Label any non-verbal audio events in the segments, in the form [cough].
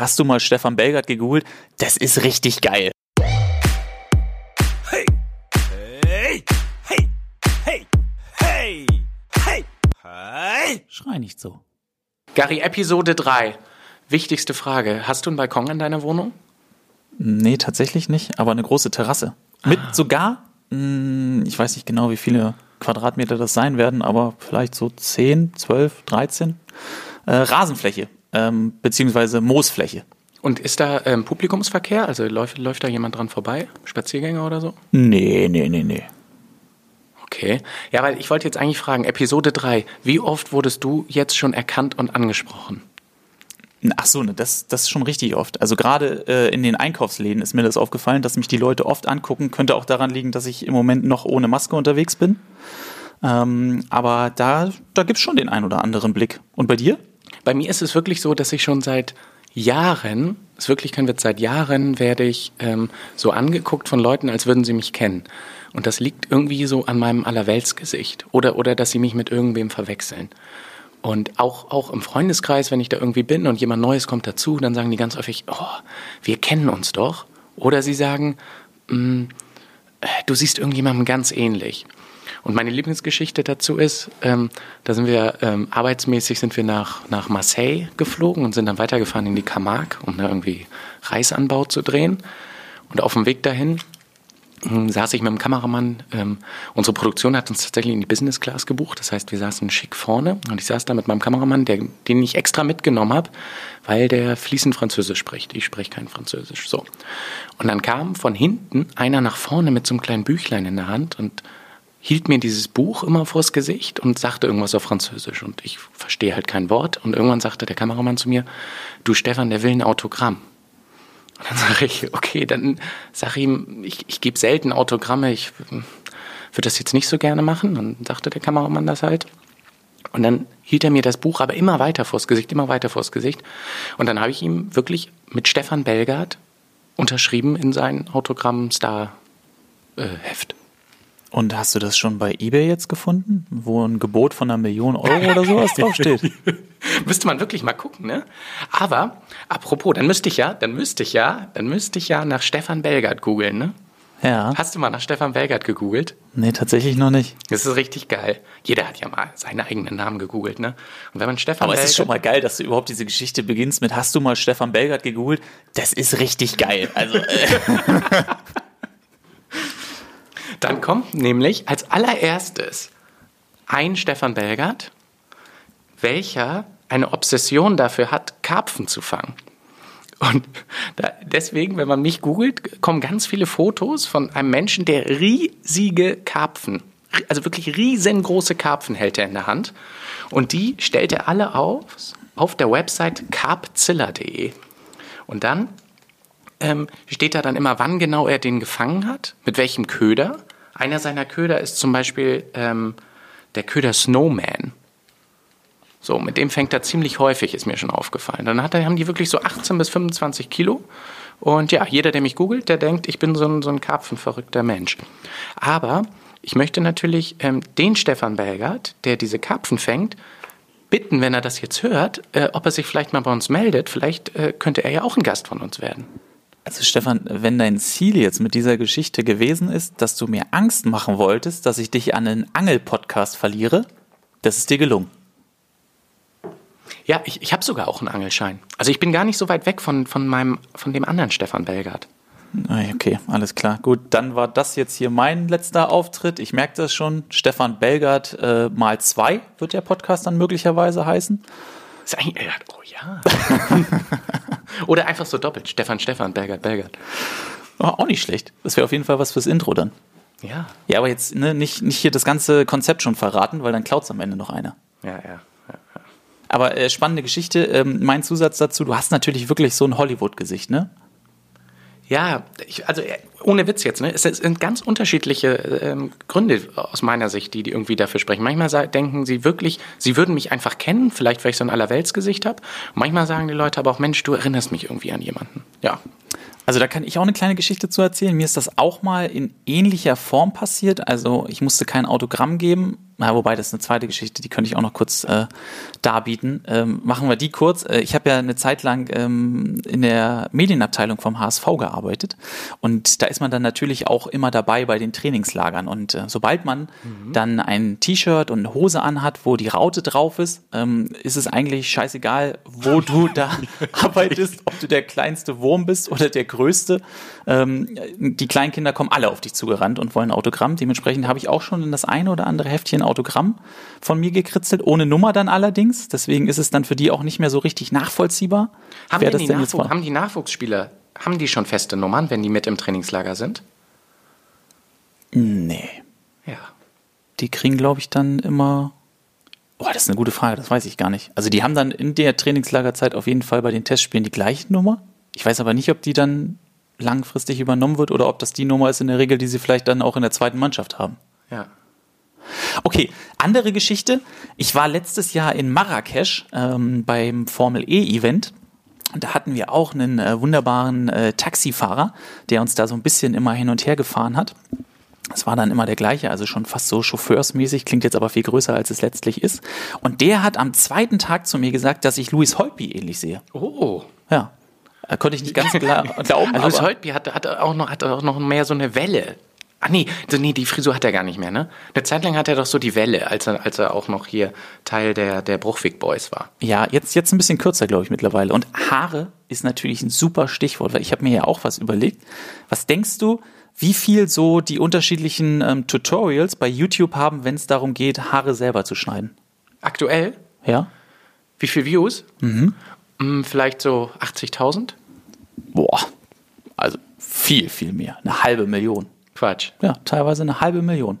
Hast du mal Stefan Belgert gegoogelt? Das ist richtig geil. Hey, hey, hey, hey, hey, hey, hey. Schrei nicht so. Gary, Episode 3. Wichtigste Frage. Hast du einen Balkon in deiner Wohnung? Nee, tatsächlich nicht, aber eine große Terrasse. Mit sogar, mh, ich weiß nicht genau, wie viele Quadratmeter das sein werden, aber vielleicht so 10, 12, 13. Äh, Rasenfläche, ähm, beziehungsweise Moosfläche. Und ist da ähm, Publikumsverkehr? Also läuft, läuft da jemand dran vorbei? Spaziergänger oder so? Nee, nee, nee, nee. Okay. Ja, weil ich wollte jetzt eigentlich fragen, Episode 3. Wie oft wurdest du jetzt schon erkannt und angesprochen? Ach so, ne, das, das ist schon richtig oft. Also gerade äh, in den Einkaufsläden ist mir das aufgefallen, dass mich die Leute oft angucken. Könnte auch daran liegen, dass ich im Moment noch ohne Maske unterwegs bin. Ähm, aber da, da gibt's schon den ein oder anderen Blick. Und bei dir? Bei mir ist es wirklich so, dass ich schon seit Jahren, ist wirklich kein Witz, seit Jahren werde ich ähm, so angeguckt von Leuten, als würden sie mich kennen. Und das liegt irgendwie so an meinem Allerweltsgesicht. Oder, oder dass sie mich mit irgendwem verwechseln. Und auch, auch im Freundeskreis, wenn ich da irgendwie bin und jemand Neues kommt dazu, dann sagen die ganz häufig, oh, wir kennen uns doch. Oder sie sagen, mm, äh, du siehst irgendjemandem ganz ähnlich. Und meine Lieblingsgeschichte dazu ist, ähm, da sind wir ähm, arbeitsmäßig sind wir nach, nach Marseille geflogen und sind dann weitergefahren in die Camargue, um da irgendwie Reisanbau zu drehen. Und auf dem Weg dahin ähm, saß ich mit dem Kameramann. Ähm, unsere Produktion hat uns tatsächlich in die Business Class gebucht. Das heißt, wir saßen schick vorne und ich saß da mit meinem Kameramann, der, den ich extra mitgenommen habe, weil der fließend Französisch spricht. Ich spreche kein Französisch. So. Und dann kam von hinten einer nach vorne mit so einem kleinen Büchlein in der Hand und hielt mir dieses Buch immer vors Gesicht und sagte irgendwas auf Französisch. Und ich verstehe halt kein Wort. Und irgendwann sagte der Kameramann zu mir, du Stefan, der will ein Autogramm. Und dann [laughs] sage ich, okay, dann sag ihm, ich, ich gebe selten Autogramme, ich würde das jetzt nicht so gerne machen. Und sagte der Kameramann das halt. Und dann hielt er mir das Buch aber immer weiter vors Gesicht, immer weiter vors Gesicht. Und dann habe ich ihm wirklich mit Stefan Belgard unterschrieben in sein Autogramm-Star-Heft. Und hast du das schon bei eBay jetzt gefunden, wo ein Gebot von einer Million Euro oder sowas draufsteht? [laughs] müsste man wirklich mal gucken, ne? Aber, apropos, dann müsste ich ja, dann müsste ich ja, dann müsste ich ja nach Stefan Belgard googeln, ne? Ja. Hast du mal nach Stefan Belgard gegoogelt? Nee, tatsächlich noch nicht. Das ist richtig geil. Jeder hat ja mal seinen eigenen Namen gegoogelt, ne? Und wenn man Stefan Aber es Belgard, ist schon mal geil, dass du überhaupt diese Geschichte beginnst mit Hast du mal Stefan Belgard gegoogelt? Das ist richtig geil. Also, äh, [laughs] Dann kommt nämlich als allererstes ein Stefan Belgard, welcher eine Obsession dafür hat, Karpfen zu fangen. Und da, deswegen, wenn man mich googelt, kommen ganz viele Fotos von einem Menschen, der riesige Karpfen, also wirklich riesengroße Karpfen hält er in der Hand. Und die stellt er alle auf, auf der Website carpzilla.de. Und dann ähm, steht da dann immer, wann genau er den gefangen hat, mit welchem Köder. Einer seiner Köder ist zum Beispiel ähm, der Köder Snowman. So, mit dem fängt er ziemlich häufig, ist mir schon aufgefallen. Dann hat haben die wirklich so 18 bis 25 Kilo. Und ja, jeder, der mich googelt, der denkt, ich bin so ein, so ein karpfenverrückter Mensch. Aber ich möchte natürlich ähm, den Stefan Belgard, der diese Karpfen fängt, bitten, wenn er das jetzt hört, äh, ob er sich vielleicht mal bei uns meldet. Vielleicht äh, könnte er ja auch ein Gast von uns werden. Also Stefan, wenn dein Ziel jetzt mit dieser Geschichte gewesen ist, dass du mir Angst machen wolltest, dass ich dich an einen Angel-Podcast verliere, das ist dir gelungen. Ja, ich, ich habe sogar auch einen Angelschein. Also ich bin gar nicht so weit weg von, von, meinem, von dem anderen Stefan Belgard. Ah, Okay, alles klar. Gut, dann war das jetzt hier mein letzter Auftritt. Ich merke das schon. Stefan Belgard äh, mal zwei wird der Podcast dann möglicherweise heißen. Ist eigentlich, oh ja. [laughs] Oder einfach so doppelt. Stefan, Stefan, Belgard, Belgard. Oh, auch nicht schlecht. Das wäre auf jeden Fall was fürs Intro dann. Ja. Ja, aber jetzt ne, nicht, nicht hier das ganze Konzept schon verraten, weil dann klaut's am Ende noch einer. Ja, ja. Aber äh, spannende Geschichte. Ähm, mein Zusatz dazu, du hast natürlich wirklich so ein Hollywood-Gesicht, ne? Ja, ich, also äh, ohne Witz jetzt, ne? Es sind ganz unterschiedliche ähm, Gründe aus meiner Sicht, die, die irgendwie dafür sprechen. Manchmal denken sie wirklich, sie würden mich einfach kennen, vielleicht weil ich so ein Allerweltsgesicht habe. Manchmal sagen die Leute aber auch, Mensch, du erinnerst mich irgendwie an jemanden. Ja. Also da kann ich auch eine kleine Geschichte zu erzählen. Mir ist das auch mal in ähnlicher Form passiert. Also ich musste kein Autogramm geben, Na, wobei das ist eine zweite Geschichte, die könnte ich auch noch kurz äh, darbieten. Ähm, machen wir die kurz. Äh, ich habe ja eine Zeit lang ähm, in der Medienabteilung vom HSV gearbeitet und da ist man dann natürlich auch immer dabei bei den Trainingslagern. Und äh, sobald man mhm. dann ein T-Shirt und eine Hose anhat, wo die Raute drauf ist, ähm, ist es eigentlich scheißegal, wo du [laughs] da arbeitest, ob du der kleinste Wurm bist oder der größte. Ähm, die Kleinkinder kommen alle auf dich zugerannt und wollen Autogramm. Dementsprechend habe ich auch schon in das eine oder andere Heftchen Autogramm von mir gekritzelt, ohne Nummer dann allerdings. Deswegen ist es dann für die auch nicht mehr so richtig nachvollziehbar. Haben, die, Nachwuch haben die Nachwuchsspieler, haben die schon feste Nummern, wenn die mit im Trainingslager sind? Nee. Ja. Die kriegen, glaube ich, dann immer. Boah, das ist eine gute Frage, das weiß ich gar nicht. Also die haben dann in der Trainingslagerzeit auf jeden Fall bei den Testspielen die gleiche Nummer. Ich weiß aber nicht, ob die dann langfristig übernommen wird oder ob das die Nummer ist in der Regel, die sie vielleicht dann auch in der zweiten Mannschaft haben. Ja. Okay, andere Geschichte. Ich war letztes Jahr in Marrakesch ähm, beim Formel E-Event. Und da hatten wir auch einen äh, wunderbaren äh, Taxifahrer, der uns da so ein bisschen immer hin und her gefahren hat. Es war dann immer der gleiche, also schon fast so chauffeursmäßig, klingt jetzt aber viel größer, als es letztlich ist. Und der hat am zweiten Tag zu mir gesagt, dass ich Louis Holby ähnlich sehe. Oh. Ja. Da konnte ich nicht ganz klar [laughs] glauben. Also Louis Holby hat, hat, auch noch, hat auch noch mehr so eine Welle. Ach nee, nee, die Frisur hat er gar nicht mehr, ne? Eine Zeit lang hat er doch so die Welle, als er, als er auch noch hier Teil der, der Bruchwig Boys war. Ja, jetzt, jetzt ein bisschen kürzer, glaube ich, mittlerweile. Und Haare ist natürlich ein super Stichwort, weil ich habe mir ja auch was überlegt. Was denkst du, wie viel so die unterschiedlichen ähm, Tutorials bei YouTube haben, wenn es darum geht, Haare selber zu schneiden? Aktuell? Ja. Wie viel Views? Mhm. Hm, vielleicht so 80.000? Boah, also viel, viel mehr. Eine halbe Million. Quatsch. Ja, teilweise eine halbe Million.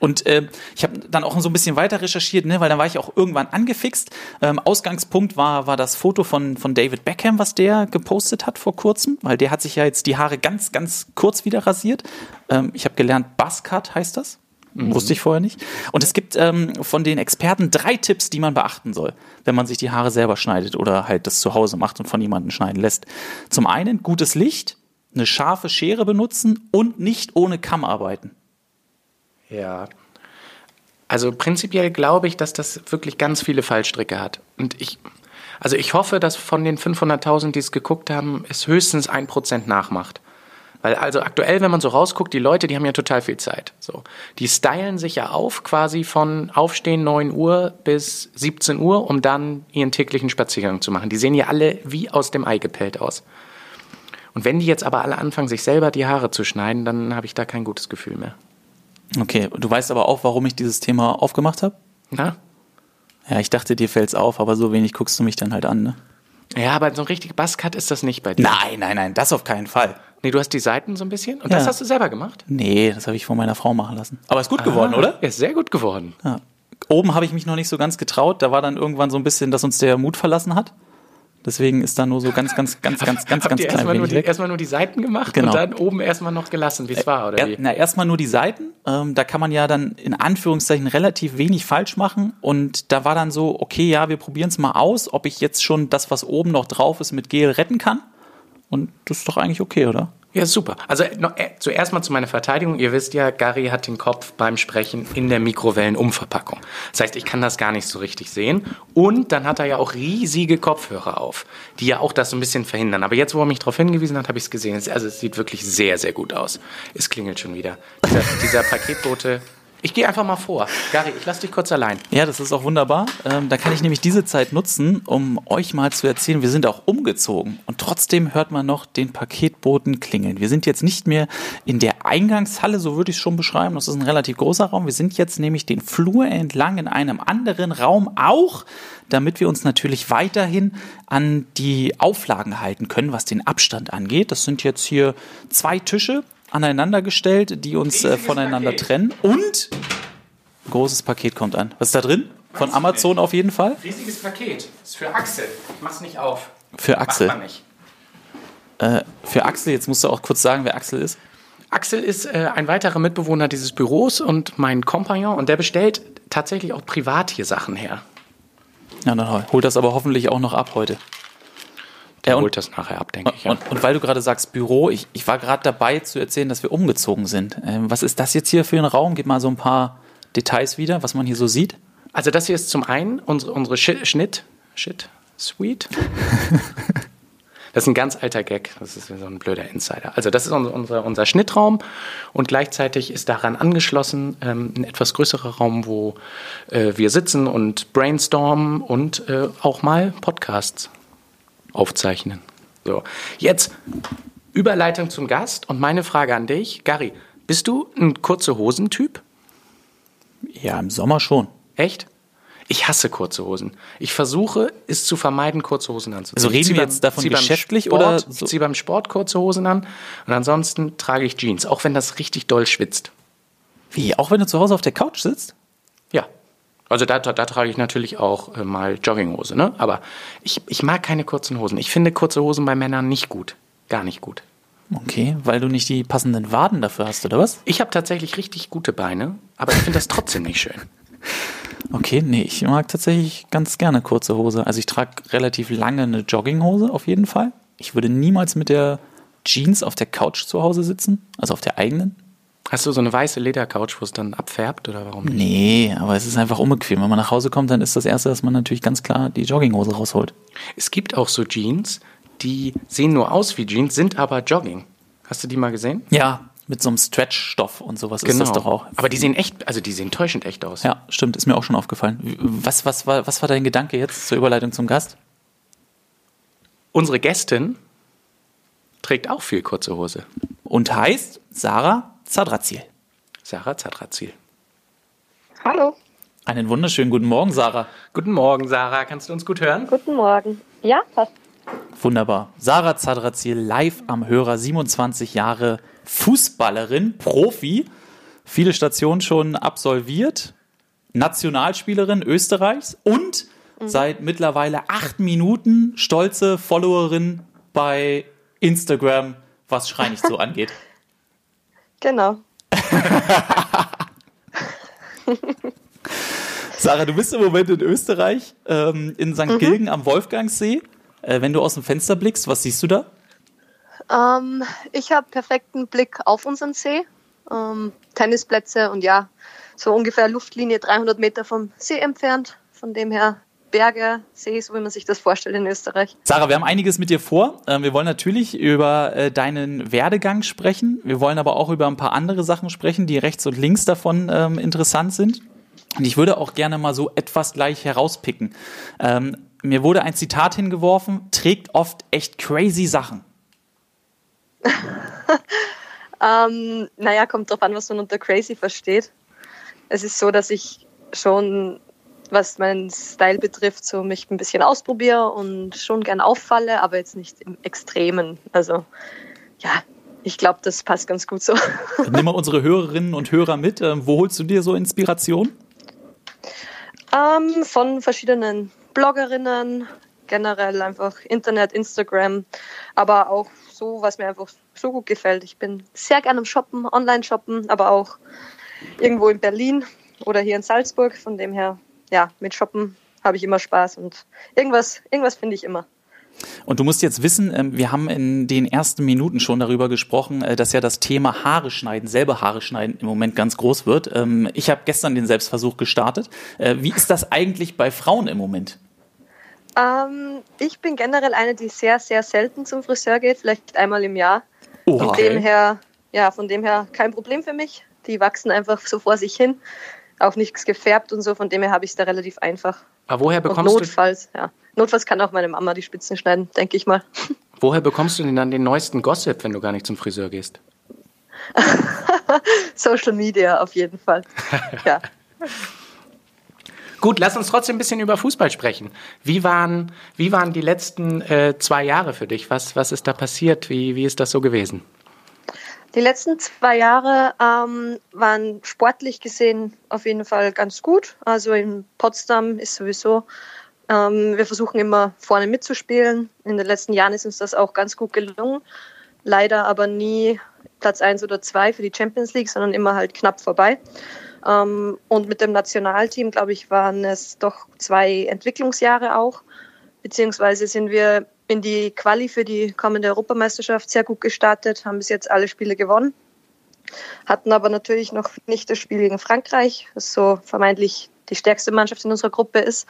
Und äh, ich habe dann auch so ein bisschen weiter recherchiert, ne, weil dann war ich auch irgendwann angefixt. Ähm, Ausgangspunkt war, war das Foto von, von David Beckham, was der gepostet hat vor kurzem, weil der hat sich ja jetzt die Haare ganz, ganz kurz wieder rasiert. Ähm, ich habe gelernt, Buzzcut heißt das. Mhm. Wusste ich vorher nicht. Und es gibt ähm, von den Experten drei Tipps, die man beachten soll, wenn man sich die Haare selber schneidet oder halt das zu Hause macht und von jemandem schneiden lässt. Zum einen gutes Licht, eine scharfe Schere benutzen und nicht ohne Kamm arbeiten. Ja. Also prinzipiell glaube ich, dass das wirklich ganz viele Fallstricke hat. Und ich, also ich hoffe, dass von den 500.000, die es geguckt haben, es höchstens ein Prozent nachmacht. Weil also aktuell, wenn man so rausguckt, die Leute, die haben ja total viel Zeit. So, die stylen sich ja auf quasi von Aufstehen 9 Uhr bis 17 Uhr, um dann ihren täglichen Spaziergang zu machen. Die sehen ja alle wie aus dem Ei gepellt aus. Und wenn die jetzt aber alle anfangen, sich selber die Haare zu schneiden, dann habe ich da kein gutes Gefühl mehr. Okay, du weißt aber auch, warum ich dieses Thema aufgemacht habe? Na? Ja, ich dachte, dir fällt's auf, aber so wenig guckst du mich dann halt an, ne? Ja, aber so ein richtig Buzzcut ist das nicht bei dir. Nein, nein, nein, das auf keinen Fall. Nee, du hast die Seiten so ein bisschen und Ja. das hast du selber gemacht? Nee, das habe ich von meiner Frau machen lassen. Aber ist gut geworden, Ah, oder? Ja, ist sehr gut geworden. Ja. Oben habe ich mich noch nicht so ganz getraut. Da war dann irgendwann so ein bisschen, dass uns der Mut verlassen hat. Deswegen ist da nur so ganz, ganz, ganz, ganz, ganz, ganz klein erstmal nur, die, erstmal nur die Seiten gemacht Genau. und dann oben erstmal noch gelassen, wie es war, oder Er, wie? na, erstmal nur die Seiten. Ähm, da kann man ja dann in Anführungszeichen relativ wenig falsch machen. Und da war dann so, okay, ja, wir probieren es mal aus, ob ich jetzt schon das, was oben noch drauf ist, mit Gel retten kann. Und das ist doch eigentlich okay, oder? Ja, super. Also noch, äh, zuerst mal zu meiner Verteidigung. Ihr wisst ja, Gary hat den Kopf beim Sprechen in der Mikrowellenumverpackung. Das heißt, ich kann das gar nicht so richtig sehen. Und dann hat er ja auch riesige Kopfhörer auf, die ja auch das so ein bisschen verhindern. Aber jetzt, wo er mich darauf hingewiesen hat, habe ich es gesehen. Es- Also es sieht wirklich sehr, sehr gut aus. Es klingelt schon wieder. Dieser, dieser Paketbote. Ich gehe einfach mal vor. Gary, ich lass dich kurz allein. Ja, das ist auch wunderbar. Ähm, da kann ich nämlich diese Zeit nutzen, um euch mal zu erzählen, wir sind auch umgezogen und trotzdem hört man noch den Paketboten klingeln. Wir sind jetzt nicht mehr in der Eingangshalle, so würde ich es schon beschreiben. Das ist ein relativ großer Raum. Wir sind jetzt nämlich den Flur entlang in einem anderen Raum auch, damit wir uns natürlich weiterhin an die Auflagen halten können, was den Abstand angeht. Das sind jetzt hier zwei Tische aneinander gestellt, die uns äh, voneinander Paket. trennen und ein großes Paket kommt an. Was ist da drin? Von Weiß Amazon auf jeden Fall. Riesiges Paket. ist für Axel. Ich mach's nicht auf. Für Axel. Macht man nicht. Äh, für Axel, jetzt musst du auch kurz sagen, wer Axel ist. Axel ist äh, ein weiterer Mitbewohner dieses Büros und mein Kompagnon und der bestellt tatsächlich auch privat hier Sachen her. Ja, dann hol- holt das aber hoffentlich auch noch ab heute. Der holt das nachher ab, denke ich. Ja. Und, und weil du gerade sagst Büro, ich, ich war gerade dabei zu erzählen, dass wir umgezogen sind. Ähm, was ist das jetzt hier für ein Raum? Gib mal so ein paar Details wieder, was man hier so sieht? Also das hier ist zum einen unsere, unsere Sch Schnitt, Shit, Suite. [laughs] Das ist ein ganz alter Gag. Das ist so ein blöder Insider. Also das ist unser, unser, unser Schnittraum und gleichzeitig ist daran angeschlossen ähm, ein etwas größerer Raum, wo äh, wir sitzen und brainstormen und äh, auch mal Podcasts aufzeichnen. So, jetzt Überleitung zum Gast und meine Frage an dich, Gary. Bist du ein kurze Hosen-Typ? Ja, im Sommer schon. Echt? Ich hasse kurze Hosen. Ich versuche, es zu vermeiden, kurze Hosen anzuziehen. Also reden Ich wir beim- jetzt davon geschäftlich Sport, oder Ich so? ziehe beim Sport kurze Hosen an und ansonsten trage ich Jeans, auch wenn das richtig doll schwitzt. Wie? Auch wenn du zu Hause auf der Couch sitzt? Also da, da, da trage ich natürlich auch äh, mal Jogginghose, ne? Aber ich, ich mag keine kurzen Hosen. Ich finde kurze Hosen bei Männern nicht gut. Gar nicht gut. Okay, weil du nicht die passenden Waden dafür hast, oder was? Ich habe tatsächlich richtig gute Beine, aber ich finde das trotzdem nicht schön. [laughs] Okay, nee, ich mag tatsächlich ganz gerne kurze Hose. Also ich trage relativ lange eine Jogginghose auf jeden Fall. Ich würde niemals mit der Jeans auf der Couch zu Hause sitzen, also auf der eigenen. Hast du so eine weiße Ledercouch, wo es dann abfärbt oder warum nicht? Nee, aber es ist einfach unbequem. Wenn man nach Hause kommt, dann ist das Erste, dass man natürlich ganz klar die Jogginghose rausholt. Es gibt auch so Jeans, die sehen nur aus wie Jeans, sind aber Jogging. Hast du die mal gesehen? Ja, mit so einem Stretch-Stoff und sowas ist das doch auch. Aber die sehen echt, also die sehen täuschend echt aus. Ja, stimmt, ist mir auch schon aufgefallen. Was, was, war, was war dein Gedanke jetzt zur Überleitung zum Gast? Unsere Gästin trägt auch viel kurze Hose. Und heißt Sarah Zadrazil. Sarah Zadrazil. Hallo, Einen wunderschönen guten Morgen, Sarah. Guten Morgen, Sarah. Kannst du uns gut hören? guten Morgen. Ja, passt. Wunderbar. Sarah Zadrazil live am Hörer, 27 Jahre Fußballerin, Profi, viele Stationen schon absolviert, Nationalspielerin Österreichs und seit mittlerweile acht Minuten stolze Followerin bei Instagram, was Schrei nicht so [laughs] angeht. Genau. [laughs] Sarah, du bist im Moment in Österreich, ähm, in St. Gilgen am Wolfgangsee. Äh, wenn du aus dem Fenster blickst, was siehst du da? Ähm, ich habe perfekten Blick auf unseren See, ähm, Tennisplätze und ja, so ungefähr Luftlinie 300 Meter vom See entfernt. Von dem her Berge, See, so wie man sich das vorstellt in Österreich. Sarah, wir haben einiges mit dir vor. Ähm, Wir wollen natürlich über äh, deinen Werdegang sprechen. Wir wollen aber auch über ein paar andere Sachen sprechen, die rechts und links davon ähm, interessant sind. Und ich würde auch gerne mal so etwas gleich herauspicken. Ähm, mir wurde ein Zitat hingeworfen, trägt oft echt crazy Sachen. [laughs] Ähm, naja, kommt drauf an, was man unter crazy versteht. Es ist so, dass ich schon, was meinen Style betrifft, so mich ein bisschen ausprobiere und schon gern auffalle, aber jetzt nicht im Extremen. Also ja, ich glaube, das passt ganz gut so. Nimm mal unsere Hörerinnen und Hörer mit. Ähm, wo holst du dir so Inspiration? Ähm, von verschiedenen Bloggerinnen, generell einfach Internet, Instagram, aber auch so, was mir einfach so gut gefällt. Ich bin sehr gerne am Shoppen, Online-Shoppen, aber auch irgendwo in Berlin oder hier in Salzburg. Von dem her, ja, mit Shoppen habe ich immer Spaß und irgendwas, irgendwas finde ich immer. Und du musst jetzt wissen, ähm, wir haben in den ersten Minuten schon darüber gesprochen, äh, dass ja das Thema Haare schneiden, selber Haare schneiden im Moment ganz groß wird. Ähm, Ich habe gestern den Selbstversuch gestartet. Äh, Wie ist das eigentlich bei Frauen im Moment? Ähm, ich bin generell eine, die sehr, sehr selten zum Friseur geht, vielleicht einmal im Jahr. Oha. Von dem her, ja, von dem her kein Problem für mich. Die wachsen einfach so vor sich hin. Auch nichts gefärbt und so, von dem her habe ich es da relativ einfach. Aber woher Und bekommst, du, notfalls, ja. Notfalls kann auch meine Mama die Spitzen schneiden, denke ich mal. [laughs] woher bekommst du denn dann den neuesten Gossip, wenn du gar nicht zum Friseur gehst? [laughs] Social Media auf jeden Fall. [laughs] Ja. Gut, lass uns trotzdem ein bisschen über Fußball sprechen. Wie waren, wie waren die letzten äh, zwei Jahre für dich? Was, was ist da passiert? Wie, wie ist das so gewesen? Die letzten zwei Jahre ähm, waren sportlich gesehen auf jeden Fall ganz gut. Also in Potsdam ist sowieso, ähm, wir versuchen immer vorne mitzuspielen. In den letzten Jahren ist uns das auch ganz gut gelungen. Leider aber nie Platz eins oder zwei für die Champions League, sondern immer halt knapp vorbei. Ähm, und mit dem Nationalteam, glaube ich, waren es doch zwei Entwicklungsjahre auch. Beziehungsweise sind wir in die Quali für die kommende Europameisterschaft sehr gut gestartet, haben bis jetzt alle Spiele gewonnen. hatten aber natürlich noch nicht das Spiel gegen Frankreich, das so vermeintlich die stärkste Mannschaft in unserer Gruppe ist.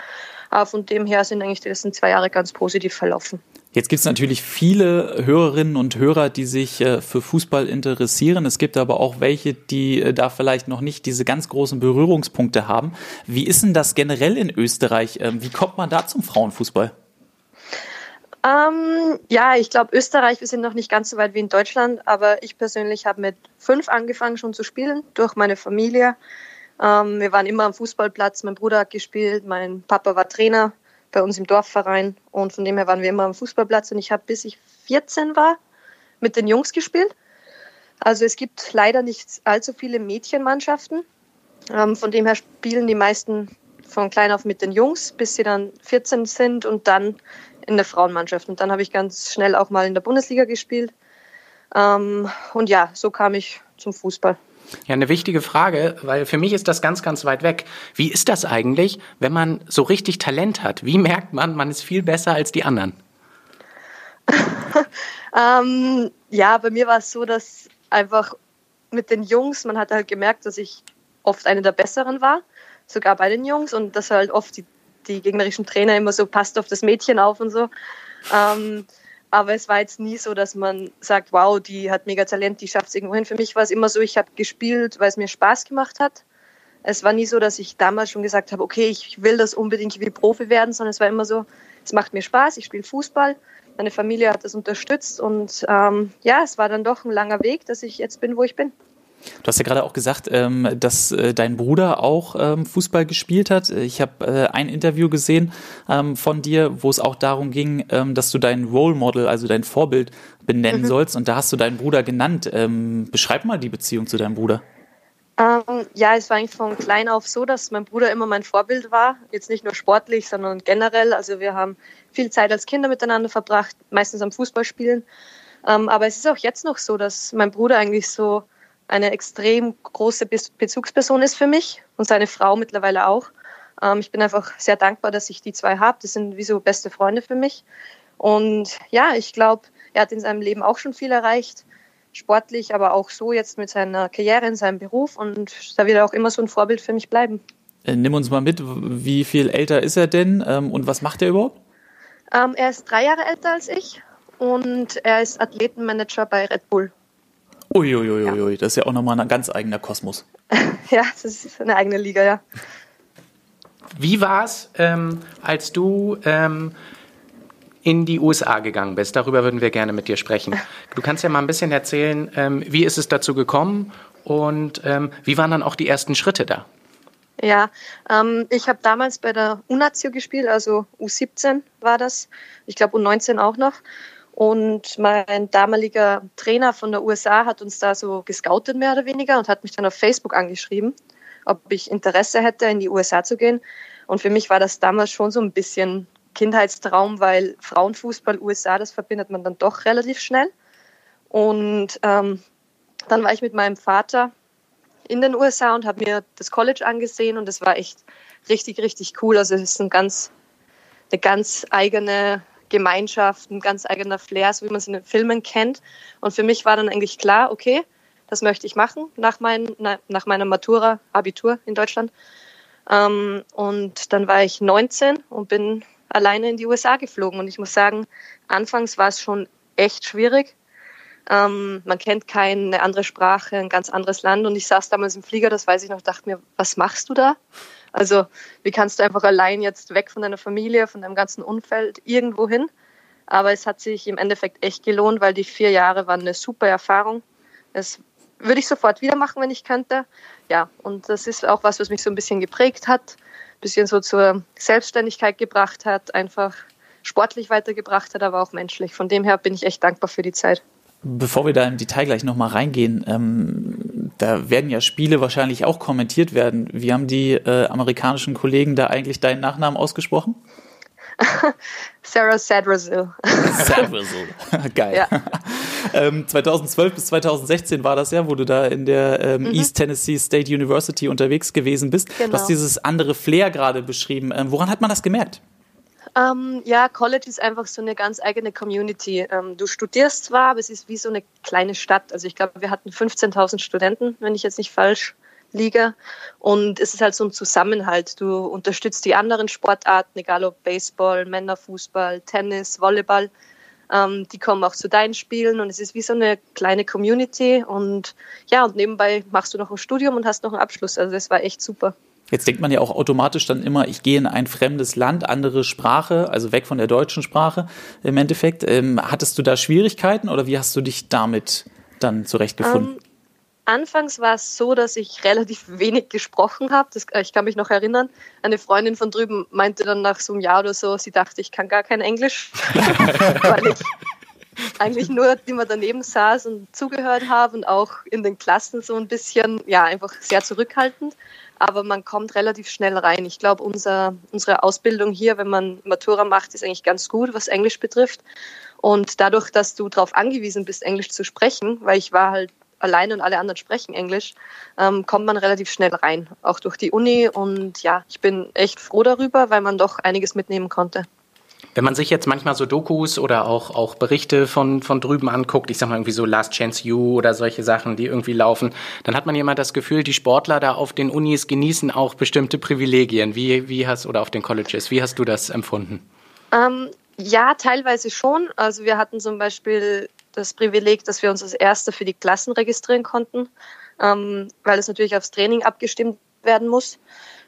Von dem her sind eigentlich die letzten zwei Jahre ganz positiv verlaufen. Jetzt gibt es natürlich viele Hörerinnen und Hörer, die sich äh, für Fußball interessieren. Es gibt aber auch welche, die äh, da vielleicht noch nicht diese ganz großen Berührungspunkte haben. Wie ist denn das generell in Österreich? Ähm, wie kommt man da zum Frauenfußball? Ähm, ja, ich glaube, Österreich, wir sind noch nicht ganz so weit wie in Deutschland, aber ich persönlich habe mit fünf angefangen schon zu spielen, durch meine Familie. Ähm, wir waren immer am Fußballplatz, mein Bruder hat gespielt, mein Papa war Trainer bei uns im Dorfverein und von dem her waren wir immer am Fußballplatz und ich habe bis ich 14 war mit den Jungs gespielt. Also es gibt leider nicht allzu viele Mädchenmannschaften. Ähm, von dem her spielen die meisten von klein auf mit den Jungs, bis sie dann 14 sind und dann in der Frauenmannschaft. Und dann habe ich ganz schnell auch mal in der Bundesliga gespielt. Ähm, und ja, so kam ich zum Fußball. Ja, eine wichtige Frage, weil für mich ist das ganz, ganz weit weg. Wie ist das eigentlich, wenn man so richtig Talent hat? Wie merkt man, man ist viel besser als die anderen? [laughs] ähm, ja, bei mir war es so, dass einfach mit den Jungs, man hat halt gemerkt, dass ich oft eine der Besseren war, sogar bei den Jungs und dass halt oft die, die gegnerischen Trainer immer so passt auf das Mädchen auf und so. Ähm, aber es war jetzt nie so, dass man sagt, wow, die hat mega Talent, die schafft es irgendwo hin. Für mich war es immer so, ich habe gespielt, weil es mir Spaß gemacht hat. Es war nie so, dass ich damals schon gesagt habe, okay, ich will das unbedingt wie Profi werden, sondern es war immer so, es macht mir Spaß, ich spiele Fußball. Meine Familie hat das unterstützt und ähm, ja, es war dann doch ein langer Weg, dass ich jetzt bin, wo ich bin. Du hast ja gerade auch gesagt, ähm, dass äh, dein Bruder auch ähm, Fußball gespielt hat. Ich habe äh, ein Interview gesehen ähm, von dir, wo es auch darum ging, dass du dein Role Model, also dein Vorbild benennen mhm. sollst. Und da hast du deinen Bruder genannt. Beschreib mal die Beziehung zu deinem Bruder. Ja, es war eigentlich von klein auf so, dass mein Bruder immer mein Vorbild war. Jetzt nicht nur sportlich, sondern generell. Also wir haben viel Zeit als Kinder miteinander verbracht, meistens am Fußballspielen. aber es ist auch jetzt noch so, dass mein Bruder eigentlich so eine extrem große Bezugsperson ist für mich und seine Frau mittlerweile auch. Ähm, ich bin einfach sehr dankbar, dass ich die zwei habe. Das sind wie so beste Freunde für mich. Und ja, ich glaube, er hat in seinem Leben auch schon viel erreicht, sportlich, aber auch so jetzt mit seiner Karriere in seinem Beruf. Und da wird er auch immer so ein Vorbild für mich bleiben. Äh, nimm uns mal mit, wie viel älter ist er denn ähm, und was macht er überhaupt? Ähm, er ist drei Jahre älter als ich und er ist Athletenmanager bei Red Bull. Uiuiuiui, ui, ui. das ist ja auch nochmal ein ganz eigener Kosmos. [laughs] ja, das ist eine eigene Liga, ja. Wie war es, ähm, als du ähm, in die USA gegangen bist? Darüber würden wir gerne mit dir sprechen. Du kannst ja mal ein bisschen erzählen, ähm, wie ist es dazu gekommen und ähm, wie waren dann auch die ersten Schritte da? Ja, ähm, ich habe damals bei der UNAZIO gespielt, also U17 war das. Ich glaube U19 auch noch. Und mein damaliger Trainer von der USA hat uns da so gescoutet, mehr oder weniger, und hat mich dann auf Facebook angeschrieben, ob ich Interesse hätte, in die USA zu gehen. Und für mich war das damals schon so ein bisschen Kindheitstraum, weil Frauenfußball USA, das verbindet man dann doch relativ schnell. Und ähm, dann war ich mit meinem Vater in den USA und habe mir das College angesehen und es war echt richtig, richtig cool. Also es ist ein ganz, eine ganz eigene Gemeinschaft, ein ganz eigener Flair, so wie man es in den Filmen kennt. Und für mich war dann eigentlich klar, okay, das möchte ich machen nach, mein, nach meiner Matura, Abitur in Deutschland. Ähm, und dann war ich 19 und bin alleine in die USA geflogen. Und ich muss sagen, anfangs war es schon echt schwierig. Ähm, man kennt keine andere Sprache, ein ganz anderes Land. Und ich saß damals im Flieger, das weiß ich noch, dachte mir, was machst du da? Also wie kannst du einfach allein jetzt weg von deiner Familie, von deinem ganzen Umfeld irgendwo hin? Aber es hat sich im Endeffekt echt gelohnt, weil die vier Jahre waren eine super Erfahrung. Das würde ich sofort wieder machen, wenn ich könnte. Ja, und das ist auch was, was mich so ein bisschen geprägt hat, ein bisschen so zur Selbstständigkeit gebracht hat, einfach sportlich weitergebracht hat, aber auch menschlich. Von dem her bin ich echt dankbar für die Zeit. Bevor wir da im Detail gleich nochmal reingehen, ähm, da werden ja Spiele wahrscheinlich auch kommentiert werden. Wie haben die äh, amerikanischen Kollegen da eigentlich deinen Nachnamen ausgesprochen? [laughs] Sarah Sadrazil. [laughs] Sadrazil, [laughs] geil. Ja. ähm, 2012 bis 2016 war das ja, wo du da in der ähm, mhm. East Tennessee State University unterwegs gewesen bist. Genau. Du hast genau. dieses andere Flair gerade beschrieben. Ähm, woran hat man das gemerkt? Ähm, ja, College ist einfach so eine ganz eigene Community. Ähm, du studierst zwar, aber es ist wie so eine kleine Stadt. Also ich glaube, wir hatten 15.000 Studenten, wenn ich jetzt nicht falsch liege. Und es ist halt so ein Zusammenhalt. Du unterstützt die anderen Sportarten, egal ob Baseball, Männerfußball, Tennis, Volleyball. Ähm, die kommen auch zu deinen Spielen und es ist wie so eine kleine Community. Und ja, und nebenbei machst du noch ein Studium und hast noch einen Abschluss. Also das war echt super. Jetzt denkt man ja auch automatisch dann immer, ich gehe in ein fremdes Land, andere Sprache, also weg von der deutschen Sprache im Endeffekt. Ähm, hattest du da Schwierigkeiten oder wie hast du dich damit dann zurechtgefunden? Um, ähm, anfangs war es so, dass ich relativ [laughs] wenig gesprochen habe. Äh, ich kann mich noch erinnern. Eine Freundin von drüben meinte dann nach so einem Jahr oder so, sie dachte, ich kann gar kein Englisch, [laughs] weil ich eigentlich nur immer daneben saß und zugehört habe und auch in den Klassen so ein bisschen, ja, einfach sehr zurückhaltend aber man kommt relativ schnell rein. Ich glaube, unser, unsere Ausbildung hier, wenn man Matura macht, ist eigentlich ganz gut, was Englisch betrifft. Und dadurch, dass du darauf angewiesen bist, Englisch zu sprechen, weil ich war halt alleine und alle anderen sprechen Englisch, ähm, kommt man relativ schnell rein, auch durch die Uni. Und ja, ich bin echt froh darüber, weil man doch einiges mitnehmen konnte. Wenn man sich jetzt manchmal so Dokus oder auch, auch Berichte von, von drüben anguckt, ich sag mal irgendwie so Last Chance You oder solche Sachen, die irgendwie laufen, dann hat man immer das Gefühl, die Sportler da auf den Unis genießen auch bestimmte Privilegien. Wie, wie hast, oder auf den Colleges, wie hast du das empfunden? Ähm, ja, teilweise schon. Also wir hatten zum Beispiel das Privileg, dass wir uns als Erste für die Klassen registrieren konnten, ähm, weil es natürlich aufs Training abgestimmt werden muss.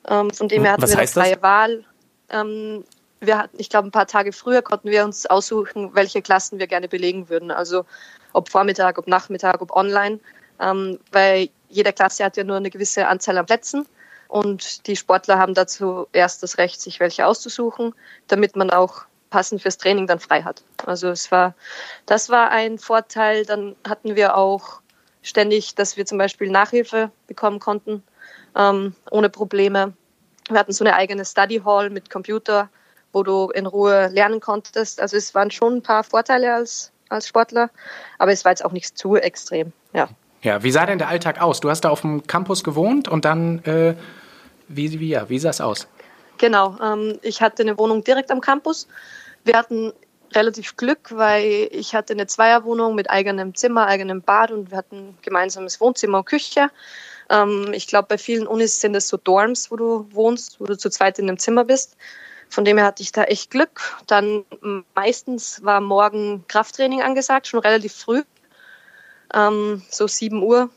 Ähm, von dem her hatten Was wir eine freie das? Wahl. Ähm, wir hatten, ich glaube, ein paar Tage früher konnten wir uns aussuchen, welche Klassen wir gerne belegen würden. Also ob Vormittag, ob Nachmittag, ob online. Ähm, weil jede Klasse hat ja nur eine gewisse Anzahl an Plätzen. Und die Sportler haben dazu erst das Recht, sich welche auszusuchen, damit man auch passend fürs Training dann frei hat. Also es war, das war ein Vorteil. Dann hatten wir auch ständig, dass wir zum Beispiel Nachhilfe bekommen konnten, ähm, ohne Probleme. Wir hatten so eine eigene Study Hall mit Computer, wo du in Ruhe lernen konntest. Also es waren schon ein paar Vorteile als, als Sportler, aber es war jetzt auch nicht zu extrem. Ja. Ja, wie sah denn der Alltag aus? Du hast da auf dem Campus gewohnt und dann, äh, wie, wie, ja, wie sah es aus? Genau, ähm, ich hatte eine Wohnung direkt am Campus. Wir hatten relativ Glück, weil ich hatte eine Zweierwohnung mit eigenem Zimmer, eigenem Bad und wir hatten gemeinsames Wohnzimmer und Küche. Ähm, ich glaube, bei vielen Unis sind es so Dorms, wo du wohnst, wo du zu zweit in einem Zimmer bist. Von dem her hatte ich da echt Glück. Dann meistens war morgen Krafttraining angesagt, schon relativ früh, ähm, so 7 Uhr.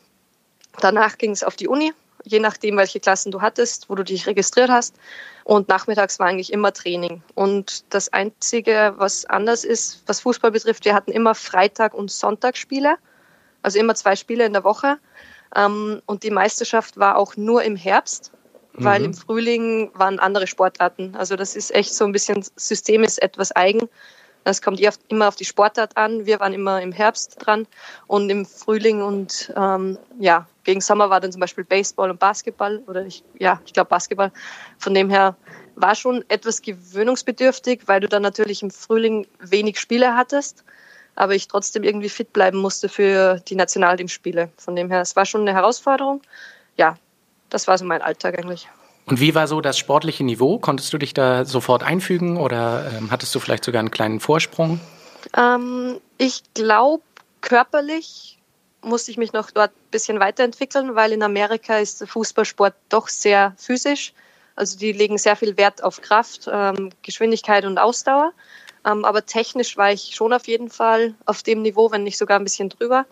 Danach ging es auf die Uni, je nachdem, welche Klassen du hattest, wo du dich registriert hast. Und nachmittags war eigentlich immer Training. Und das Einzige, was anders ist, was Fußball betrifft, wir hatten immer Freitag- und Sonntagsspiele, also immer zwei Spiele in der Woche. Ähm, und die Meisterschaft war auch nur im Herbst weil mhm. im Frühling waren andere Sportarten. Also das ist echt so ein bisschen, das System ist etwas eigen. Es kommt immer auf die Sportart an. Wir waren immer im Herbst dran und im Frühling und ähm, ja, gegen Sommer war dann zum Beispiel Baseball und Basketball oder ich, ja, ich glaube Basketball. Von dem her war schon etwas gewöhnungsbedürftig, weil du dann natürlich im Frühling wenig Spiele hattest, aber ich trotzdem irgendwie fit bleiben musste für die Nationalteamspiele. Von dem her, es war schon eine Herausforderung. Ja, das war so mein Alltag eigentlich. Und wie war so das sportliche Niveau? Konntest du dich da sofort einfügen oder ähm, hattest du vielleicht sogar einen kleinen Vorsprung? Ähm, ich glaube, körperlich musste ich mich noch dort ein bisschen weiterentwickeln, weil in Amerika ist der Fußballsport doch sehr physisch. Also die legen sehr viel Wert auf Kraft, ähm, Geschwindigkeit und Ausdauer. Ähm, aber technisch war ich schon auf jeden Fall auf dem Niveau, wenn nicht sogar ein bisschen drüber.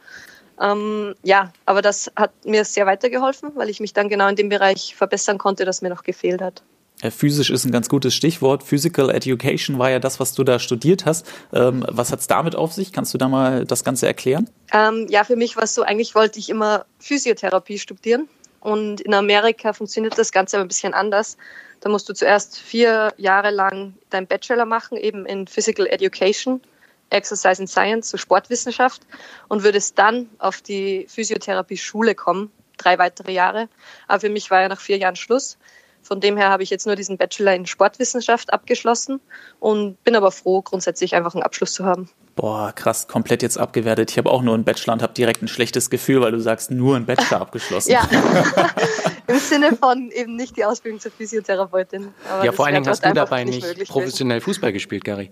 Ähm, ja, aber das hat mir sehr weitergeholfen, weil ich mich dann genau in dem Bereich verbessern konnte, das mir noch gefehlt hat. Physisch ist ein ganz gutes Stichwort. Physical Education war ja das, was du da studiert hast. Ähm, was hat es damit auf sich? Kannst du da mal das Ganze erklären? Ähm, ja, für mich war es so, eigentlich wollte ich immer Physiotherapie studieren. Und in Amerika funktioniert das Ganze aber ein bisschen anders. Da musst du zuerst vier Jahre lang deinen Bachelor machen, eben in Physical Education. Exercise and Science, so Sportwissenschaft, und würde es dann auf die Physiotherapie-Schule kommen, drei weitere Jahre. Aber für mich war ja nach vier Jahren Schluss. Von dem her habe ich jetzt nur diesen Bachelor in Sportwissenschaft abgeschlossen und bin aber froh, grundsätzlich einfach einen Abschluss zu haben. Boah, krass, komplett jetzt abgewertet. Ich habe auch nur einen Bachelor und habe direkt ein schlechtes Gefühl, weil du sagst, nur einen Bachelor abgeschlossen. ja, [laughs] im Sinne von eben nicht die Ausbildung zur Physiotherapeutin. ja, vor allen Dingen hast du dabei nicht, nicht professionell Fußball gespielt, Gary.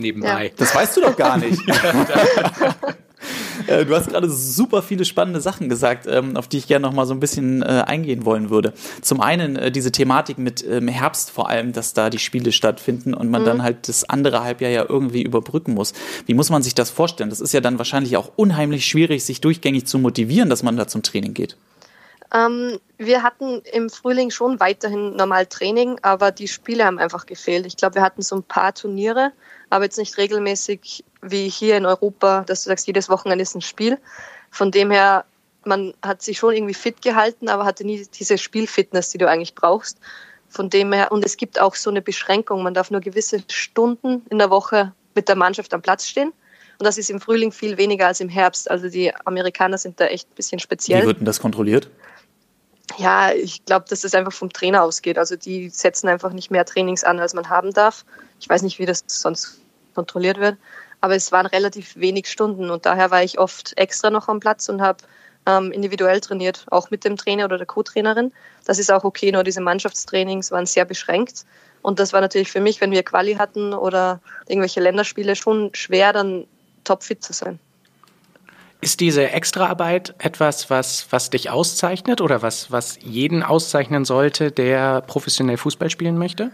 Nebenbei. Ja. Das weißt du doch gar nicht. [laughs] [laughs] Äh, du hast gerade super viele spannende Sachen gesagt, ähm, auf die ich gerne noch mal so ein bisschen äh, eingehen wollen würde. Zum einen äh, diese Thematik mit ähm, Herbst vor allem, dass da die Spiele stattfinden und man mhm. dann halt das andere Halbjahr ja irgendwie überbrücken muss. Wie muss man sich das vorstellen? Das ist ja dann wahrscheinlich auch unheimlich schwierig, sich durchgängig zu motivieren, dass man da zum Training geht. Ähm, wir hatten im Frühling schon weiterhin normal Training, aber die Spiele haben einfach gefehlt. Ich glaube, wir hatten so ein paar Turniere, aber jetzt nicht regelmäßig wie hier in Europa, dass du sagst, jedes Wochenende ist ein Spiel. Von dem her, man hat sich schon irgendwie fit gehalten, aber hatte nie diese Spielfitness, die du eigentlich brauchst. Von dem her, und es gibt auch so eine Beschränkung, man darf nur gewisse Stunden in der Woche mit der Mannschaft am Platz stehen. Und das ist im Frühling viel weniger als im Herbst. Also die Amerikaner sind da echt ein bisschen speziell. Wie wird denn das kontrolliert? Ja, ich glaube, dass das einfach vom Trainer ausgeht. Also die setzen einfach nicht mehr Trainings an, als man haben darf. Ich weiß nicht, wie das sonst kontrolliert wird. Aber es waren relativ wenig Stunden und daher war ich oft extra noch am Platz und habe ähm, individuell trainiert, auch mit dem Trainer oder der Co-Trainerin. Das ist auch okay, nur diese Mannschaftstrainings waren sehr beschränkt. Und das war natürlich für mich, wenn wir Quali hatten oder irgendwelche Länderspiele, schon schwer, dann topfit zu sein. Ist diese Extraarbeit etwas, was, was dich auszeichnet oder was, was jeden auszeichnen sollte, der professionell Fußball spielen möchte?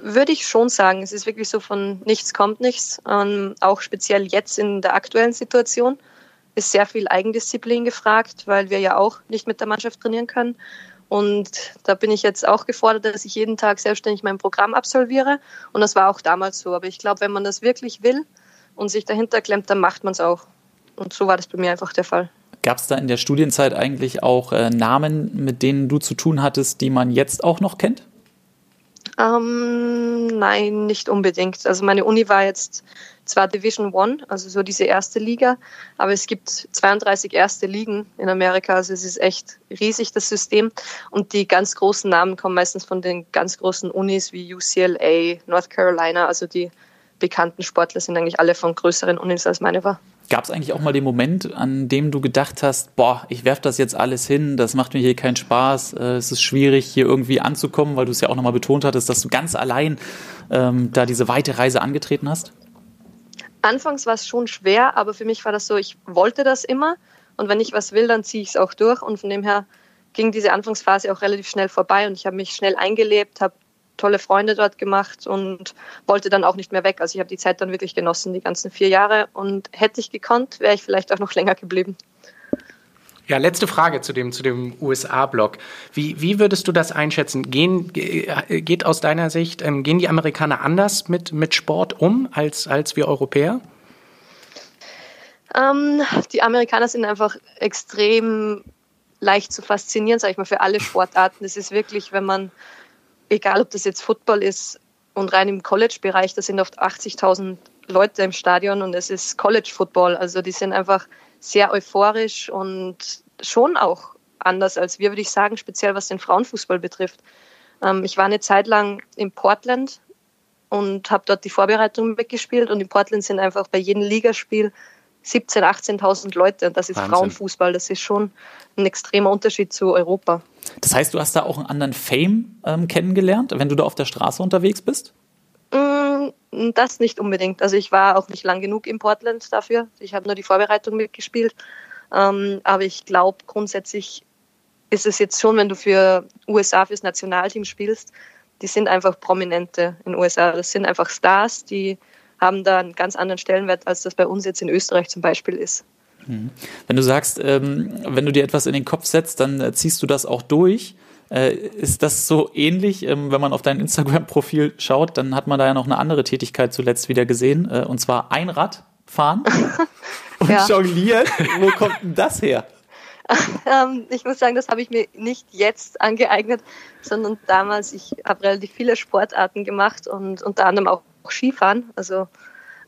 Würde ich schon sagen. Es ist wirklich so von nichts kommt nichts. Ähm, auch speziell jetzt in der aktuellen Situation ist sehr viel Eigendisziplin gefragt, weil wir ja auch nicht mit der Mannschaft trainieren können. Und da bin ich jetzt auch gefordert, dass ich jeden Tag selbstständig mein Programm absolviere. Und das war auch damals so. Aber ich glaube, wenn man das wirklich will und sich dahinter klemmt, dann macht man es auch. Und so war das bei mir einfach der Fall. Gab es da in der Studienzeit eigentlich auch äh, Namen, mit denen du zu tun hattest, die man jetzt auch noch kennt? Ähm, nein, nicht unbedingt. Also meine Uni war jetzt zwar Division One, also so diese erste Liga, aber es gibt 32 erste Ligen in Amerika, also es ist echt riesig das System und die ganz großen Namen kommen meistens von den ganz großen Unis wie UCLA, North Carolina, also die bekannten Sportler sind eigentlich alle von größeren Unis als meine war. Gab es eigentlich auch mal den Moment, an dem du gedacht hast, boah, ich werfe das jetzt alles hin, das macht mir hier keinen Spaß, äh, es ist schwierig, hier irgendwie anzukommen, weil du es ja auch nochmal betont hattest, dass du ganz allein ähm, da diese weite Reise angetreten hast? Anfangs war es schon schwer, aber für mich war das so, ich wollte das immer und wenn ich was will, dann ziehe ich es auch durch und von dem her ging diese Anfangsphase auch relativ schnell vorbei und ich habe mich schnell eingelebt, habe tolle Freunde dort gemacht und wollte dann auch nicht mehr weg. Also ich habe die Zeit dann wirklich genossen, die ganzen vier Jahre. Und hätte ich gekonnt, wäre ich vielleicht auch noch länger geblieben. Ja, letzte Frage zu dem, zu dem USA-Block. Wie, wie würdest du das einschätzen? Gehen, geht aus deiner Sicht, ähm, gehen die Amerikaner anders mit, mit Sport um als, als wir Europäer? Ähm, die Amerikaner sind einfach extrem leicht zu faszinieren, sage ich mal, für alle Sportarten. Es ist wirklich, wenn man egal ob das jetzt Football ist und rein im College-Bereich, da sind oft 80.000 Leute im Stadion und es ist College-Football. Also die sind einfach sehr euphorisch und schon auch anders als wir, würde ich sagen, speziell was den Frauenfußball betrifft. Ähm, ich war eine Zeit lang in Portland und habe dort die Vorbereitung weggespielt und in Portland sind einfach bei jedem Ligaspiel 17.000, 18.000 Leute und das ist Wahnsinn. Frauenfußball. Das ist schon ein extremer Unterschied zu Europa. Das heißt, du hast da auch einen anderen Fame ähm, kennengelernt, wenn du da auf der Straße unterwegs bist? Mm, das nicht unbedingt. Also ich war auch nicht lang genug in Portland dafür. Ich habe nur die Vorbereitung mitgespielt. Ähm, aber ich glaube, grundsätzlich ist es jetzt schon, wenn du für USA, fürs Nationalteam spielst, die sind einfach Prominente in USA. Das sind einfach Stars, die haben da einen ganz anderen Stellenwert, als das bei uns jetzt in Österreich zum Beispiel ist. Mhm. Wenn du sagst, ähm, wenn du dir etwas in den Kopf setzt, dann äh, ziehst du das auch durch. Äh, ist das so ähnlich, ähm, wenn man auf dein Instagram-Profil schaut, dann hat man da ja noch eine andere Tätigkeit zuletzt wieder gesehen, äh, und zwar Einrad fahren [laughs] und ja. jonglieren. Wo kommt denn das her? [laughs] Ähm, ich muss sagen, das habe ich mir nicht jetzt angeeignet, sondern damals, ich habe relativ viele Sportarten gemacht und unter anderem auch Skifahren. Also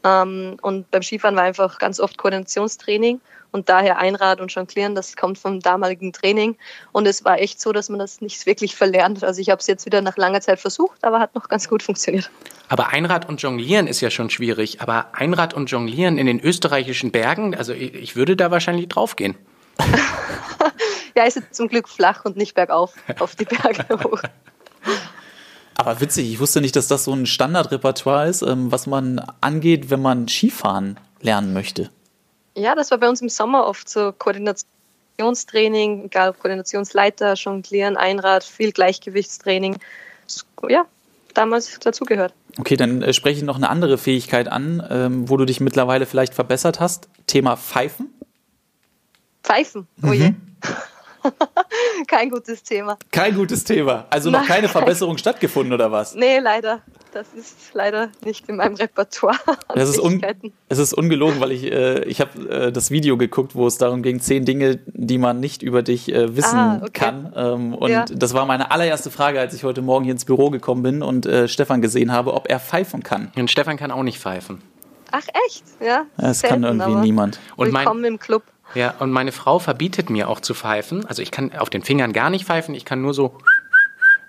Ähm, und beim Skifahren war einfach ganz oft Koordinationstraining und daher Einrad und Jonglieren, das kommt vom damaligen Training. Und es war echt so, dass man das nicht wirklich verlernt. Also ich habe es jetzt wieder nach langer Zeit versucht, aber hat noch ganz gut funktioniert. Aber Einrad und Jonglieren ist ja schon schwierig. Aber Einrad und Jonglieren in den österreichischen Bergen, also ich, ich würde da wahrscheinlich draufgehen. [laughs] ja, ist jetzt zum Glück flach und nicht bergauf auf die Berge hoch. [laughs] Aber witzig, ich wusste nicht, dass das so ein Standardrepertoire ist, ähm, was man angeht, wenn man Skifahren lernen möchte. Ja, das war bei uns im Sommer oft so Koordinationstraining, egal Koordinationsleiter, Jonglieren, Einrad, viel Gleichgewichtstraining. Ja, damals dazugehört. Okay, dann äh, spreche ich noch eine andere Fähigkeit an, ähm, wo du dich mittlerweile vielleicht verbessert hast. Thema Pfeifen. Pfeifen, oh je. Mhm. [laughs] [laughs] Kein gutes Thema. Kein gutes Thema. Also noch Nein. keine Verbesserung stattgefunden oder was? Nee, leider. Das ist leider nicht in meinem Repertoire. [laughs] Das ist un es ist ungelogen, weil ich, äh, ich habe äh, das Video geguckt, wo es darum ging, zehn Dinge, die man nicht über dich äh, wissen ah, okay. kann. Ähm, und ja. das war meine allererste Frage, als ich heute Morgen hier ins Büro gekommen bin und äh, Stefan gesehen habe, ob er pfeifen kann. Und Stefan kann auch nicht pfeifen. Ach echt? Ja. Das kann irgendwie niemand. Und Willkommen mein, im Club. Ja, und meine Frau verbietet mir auch zu pfeifen. Also ich kann auf den Fingern gar nicht pfeifen, ich kann nur so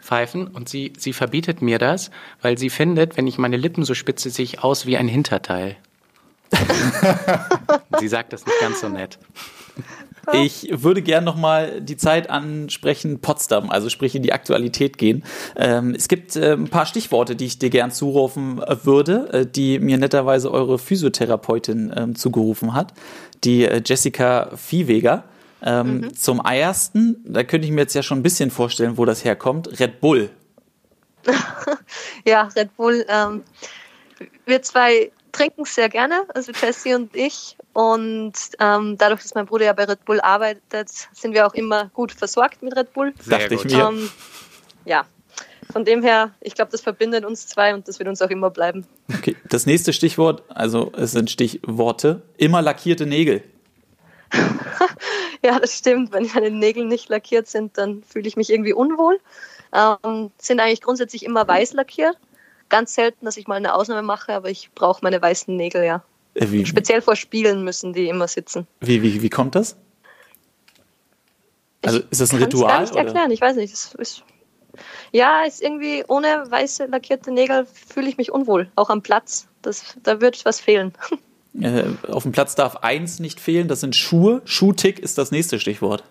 pfeifen und sie, sie verbietet mir das, weil sie findet, wenn ich meine Lippen so spitze, sehe ich aus wie ein Hinterteil. [laughs] sie sagt das nicht ganz so nett. Ich würde gern nochmal die Zeit ansprechen, Potsdam, also sprich in die Aktualität gehen. Ähm, es gibt äh, ein paar Stichworte, die ich dir gern zurufen äh, würde, äh, die mir netterweise eure Physiotherapeutin ähm, zugerufen hat, die äh, Jessica Viehweger. Ähm, mhm. Zum ersten, da könnte ich mir jetzt ja schon ein bisschen vorstellen, wo das herkommt, Red Bull. [laughs] ja, Red Bull. Ähm, wir zwei trinken sehr gerne, also Jessie und ich. Und ähm, dadurch, dass mein Bruder ja bei Red Bull arbeitet, sind wir auch immer gut versorgt mit Red Bull. Sehr Dachte ich mir. Ähm, ja, von dem her, ich glaube, das verbindet uns zwei und das wird uns auch immer bleiben. Okay, das nächste Stichwort, also es sind Stichworte, immer lackierte Nägel. [laughs] ja, das stimmt. Wenn meine Nägel nicht lackiert sind, dann fühle ich mich irgendwie unwohl. Ähm, sind eigentlich grundsätzlich immer weiß lackiert. Ganz selten, dass ich mal eine Ausnahme mache, aber ich brauche meine weißen Nägel, ja. Äh, wie, Speziell vor Spielen müssen die immer sitzen. Wie, wie, wie kommt das? Also ist das ein Ritual? Ich kann es nicht erklären, ich weiß nicht. Das ist, ja, ist irgendwie ohne weiße lackierte Nägel fühle ich mich unwohl, auch am Platz. Das, da wird was fehlen. [laughs] Äh, auf dem Platz darf eins nicht fehlen, das sind Schuhe. Schuhtick ist das nächste Stichwort.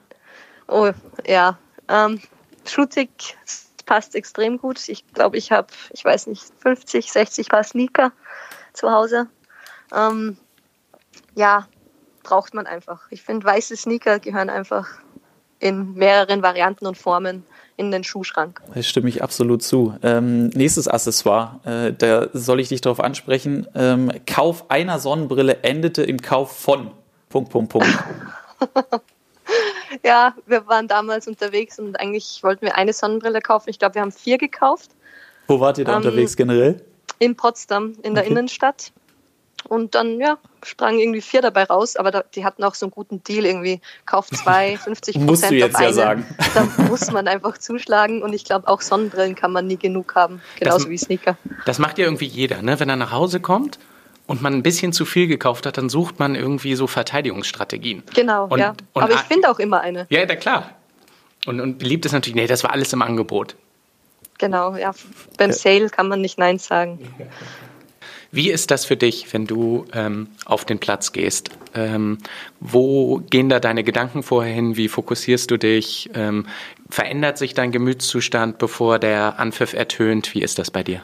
Oh, ja. Ähm, Schuhtick passt extrem gut. Ich glaube, ich habe, ich weiß nicht, 50, 60 Paar Sneaker zu Hause. Ähm, ja, braucht man einfach. Ich finde, weiße Sneaker gehören einfach in mehreren Varianten und Formen in den Schuhschrank. Das stimme ich absolut zu. Ähm, nächstes Accessoire, äh, da soll ich dich darauf ansprechen. Ähm, Kauf einer Sonnenbrille endete im Kauf von Punkt, Punkt, Punkt. [laughs] ja, wir waren damals unterwegs und eigentlich wollten wir eine Sonnenbrille kaufen. Ich glaube, wir haben vier gekauft. Wo wart ihr da ähm, unterwegs generell? In Potsdam, in der okay. Innenstadt. Und dann, ja, sprangen irgendwie vier dabei raus, aber da, die hatten auch so einen guten Deal irgendwie. Kauf zwei, [laughs] 50 Prozent Musst du jetzt auf ja sagen. Da muss man einfach zuschlagen und ich glaube, auch Sonnenbrillen kann man nie genug haben, genauso das, wie Sneaker. Das macht ja irgendwie jeder, ne? Wenn er nach Hause kommt und man ein bisschen zu viel gekauft hat, dann sucht man irgendwie so Verteidigungsstrategien. Genau, und, ja. Und Aber ich finde auch immer eine. Ja, na klar. Und, und beliebt ist natürlich, nee, das war alles im Angebot. Genau, ja. Beim Sale kann man nicht Nein sagen. Wie ist das für dich, wenn du ähm, auf den Platz gehst? Ähm, wo gehen da deine Gedanken vorher hin? Wie fokussierst du dich? Ähm, verändert sich dein Gemütszustand, bevor der Anpfiff ertönt? Wie ist das bei dir?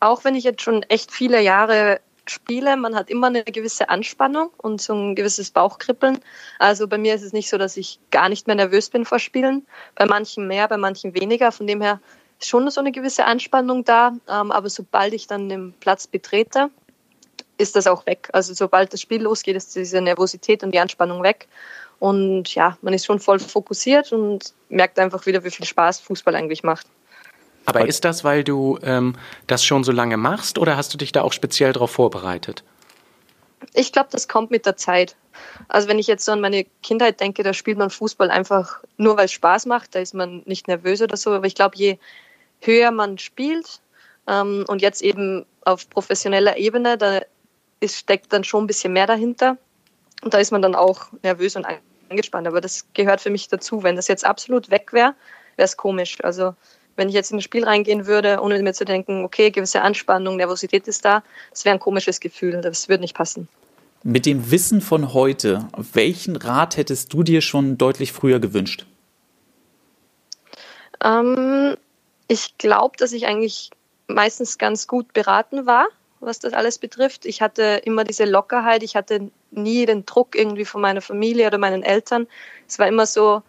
Auch wenn ich jetzt schon echt viele Jahre spiele, man hat immer eine gewisse Anspannung und so ein gewisses Bauchkribbeln. Also bei mir ist es nicht so, dass ich gar nicht mehr nervös bin vor Spielen. Bei manchen mehr, bei manchen weniger. Von dem her ist schon so eine gewisse Anspannung da, ähm, aber sobald ich dann den Platz betrete, ist das auch weg. Also sobald das Spiel losgeht, ist diese Nervosität und die Anspannung weg. Und ja, man ist schon voll fokussiert und merkt einfach wieder, wie viel Spaß Fußball eigentlich macht. Aber ist das, weil du ähm, das schon so lange machst oder hast du dich da auch speziell darauf vorbereitet? Ich glaube, das kommt mit der Zeit. Also wenn ich jetzt so an meine Kindheit denke, da spielt man Fußball einfach nur, weil es Spaß macht. Da ist man nicht nervös oder so. Aber ich glaube, je höher man spielt, Ähm, und jetzt eben auf professioneller Ebene, da ist, steckt dann schon ein bisschen mehr dahinter. Und da ist man dann auch nervös und angespannt. Aber das gehört für mich dazu. Wenn das jetzt absolut weg wäre, wäre es komisch. Also wenn ich jetzt in ein Spiel reingehen würde, ohne mir zu denken, okay, gewisse Anspannung, Nervosität ist da, das wäre ein komisches Gefühl. Das würde nicht passen. Mit dem Wissen von heute, welchen Rat hättest du dir schon deutlich früher gewünscht? Ähm, ich glaube, dass ich eigentlich meistens ganz gut beraten war, was das alles betrifft. Ich hatte immer diese Lockerheit, ich hatte nie den Druck irgendwie von meiner Familie oder meinen Eltern. Es war immer so,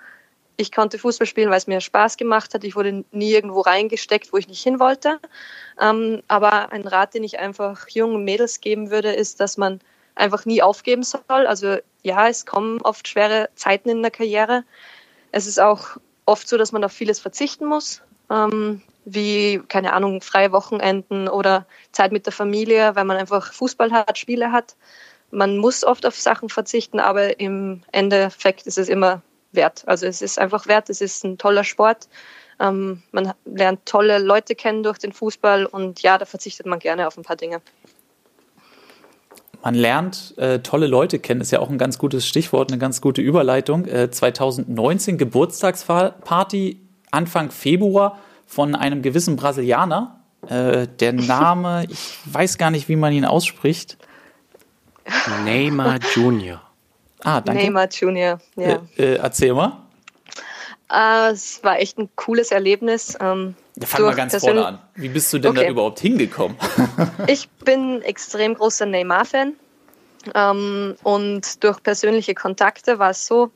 ich konnte Fußball spielen, weil es mir Spaß gemacht hat. Ich wurde nie irgendwo reingesteckt, wo ich nicht hin wollte. Ähm, aber ein Rat, den ich einfach jungen Mädels geben würde, ist, dass man einfach nie aufgeben soll. Also ja, es kommen oft schwere Zeiten in der Karriere. Es ist auch oft so, dass man auf vieles verzichten muss, ähm, wie, keine Ahnung, freie Wochenenden oder Zeit mit der Familie, weil man einfach Fußball hat, Spiele hat. Man muss oft auf Sachen verzichten, aber im Endeffekt ist es immer wert. Also es ist einfach wert, es ist ein toller Sport. Ähm, man lernt tolle Leute kennen durch den Fußball und ja, da verzichtet man gerne auf ein paar Dinge. Man lernt äh, tolle Leute kennen, ist ja auch ein ganz gutes Stichwort, eine ganz gute Überleitung. Äh, 2019 Geburtstagsparty Anfang Februar von einem gewissen Brasilianer. Äh, der [laughs] Name, ich weiß gar nicht, wie man ihn ausspricht. Neymar Junior. Ah, danke. Neymar Junior, ja. Äh, äh, erzähl mal. Äh, es war echt ein cooles Erlebnis. Ähm, Ja, fang mal ganz vorne an. Wie bist du denn da Okay. überhaupt hingekommen? [laughs] Ich bin extrem großer Neymar-Fan. Ähm, und durch persönliche Kontakte war es so,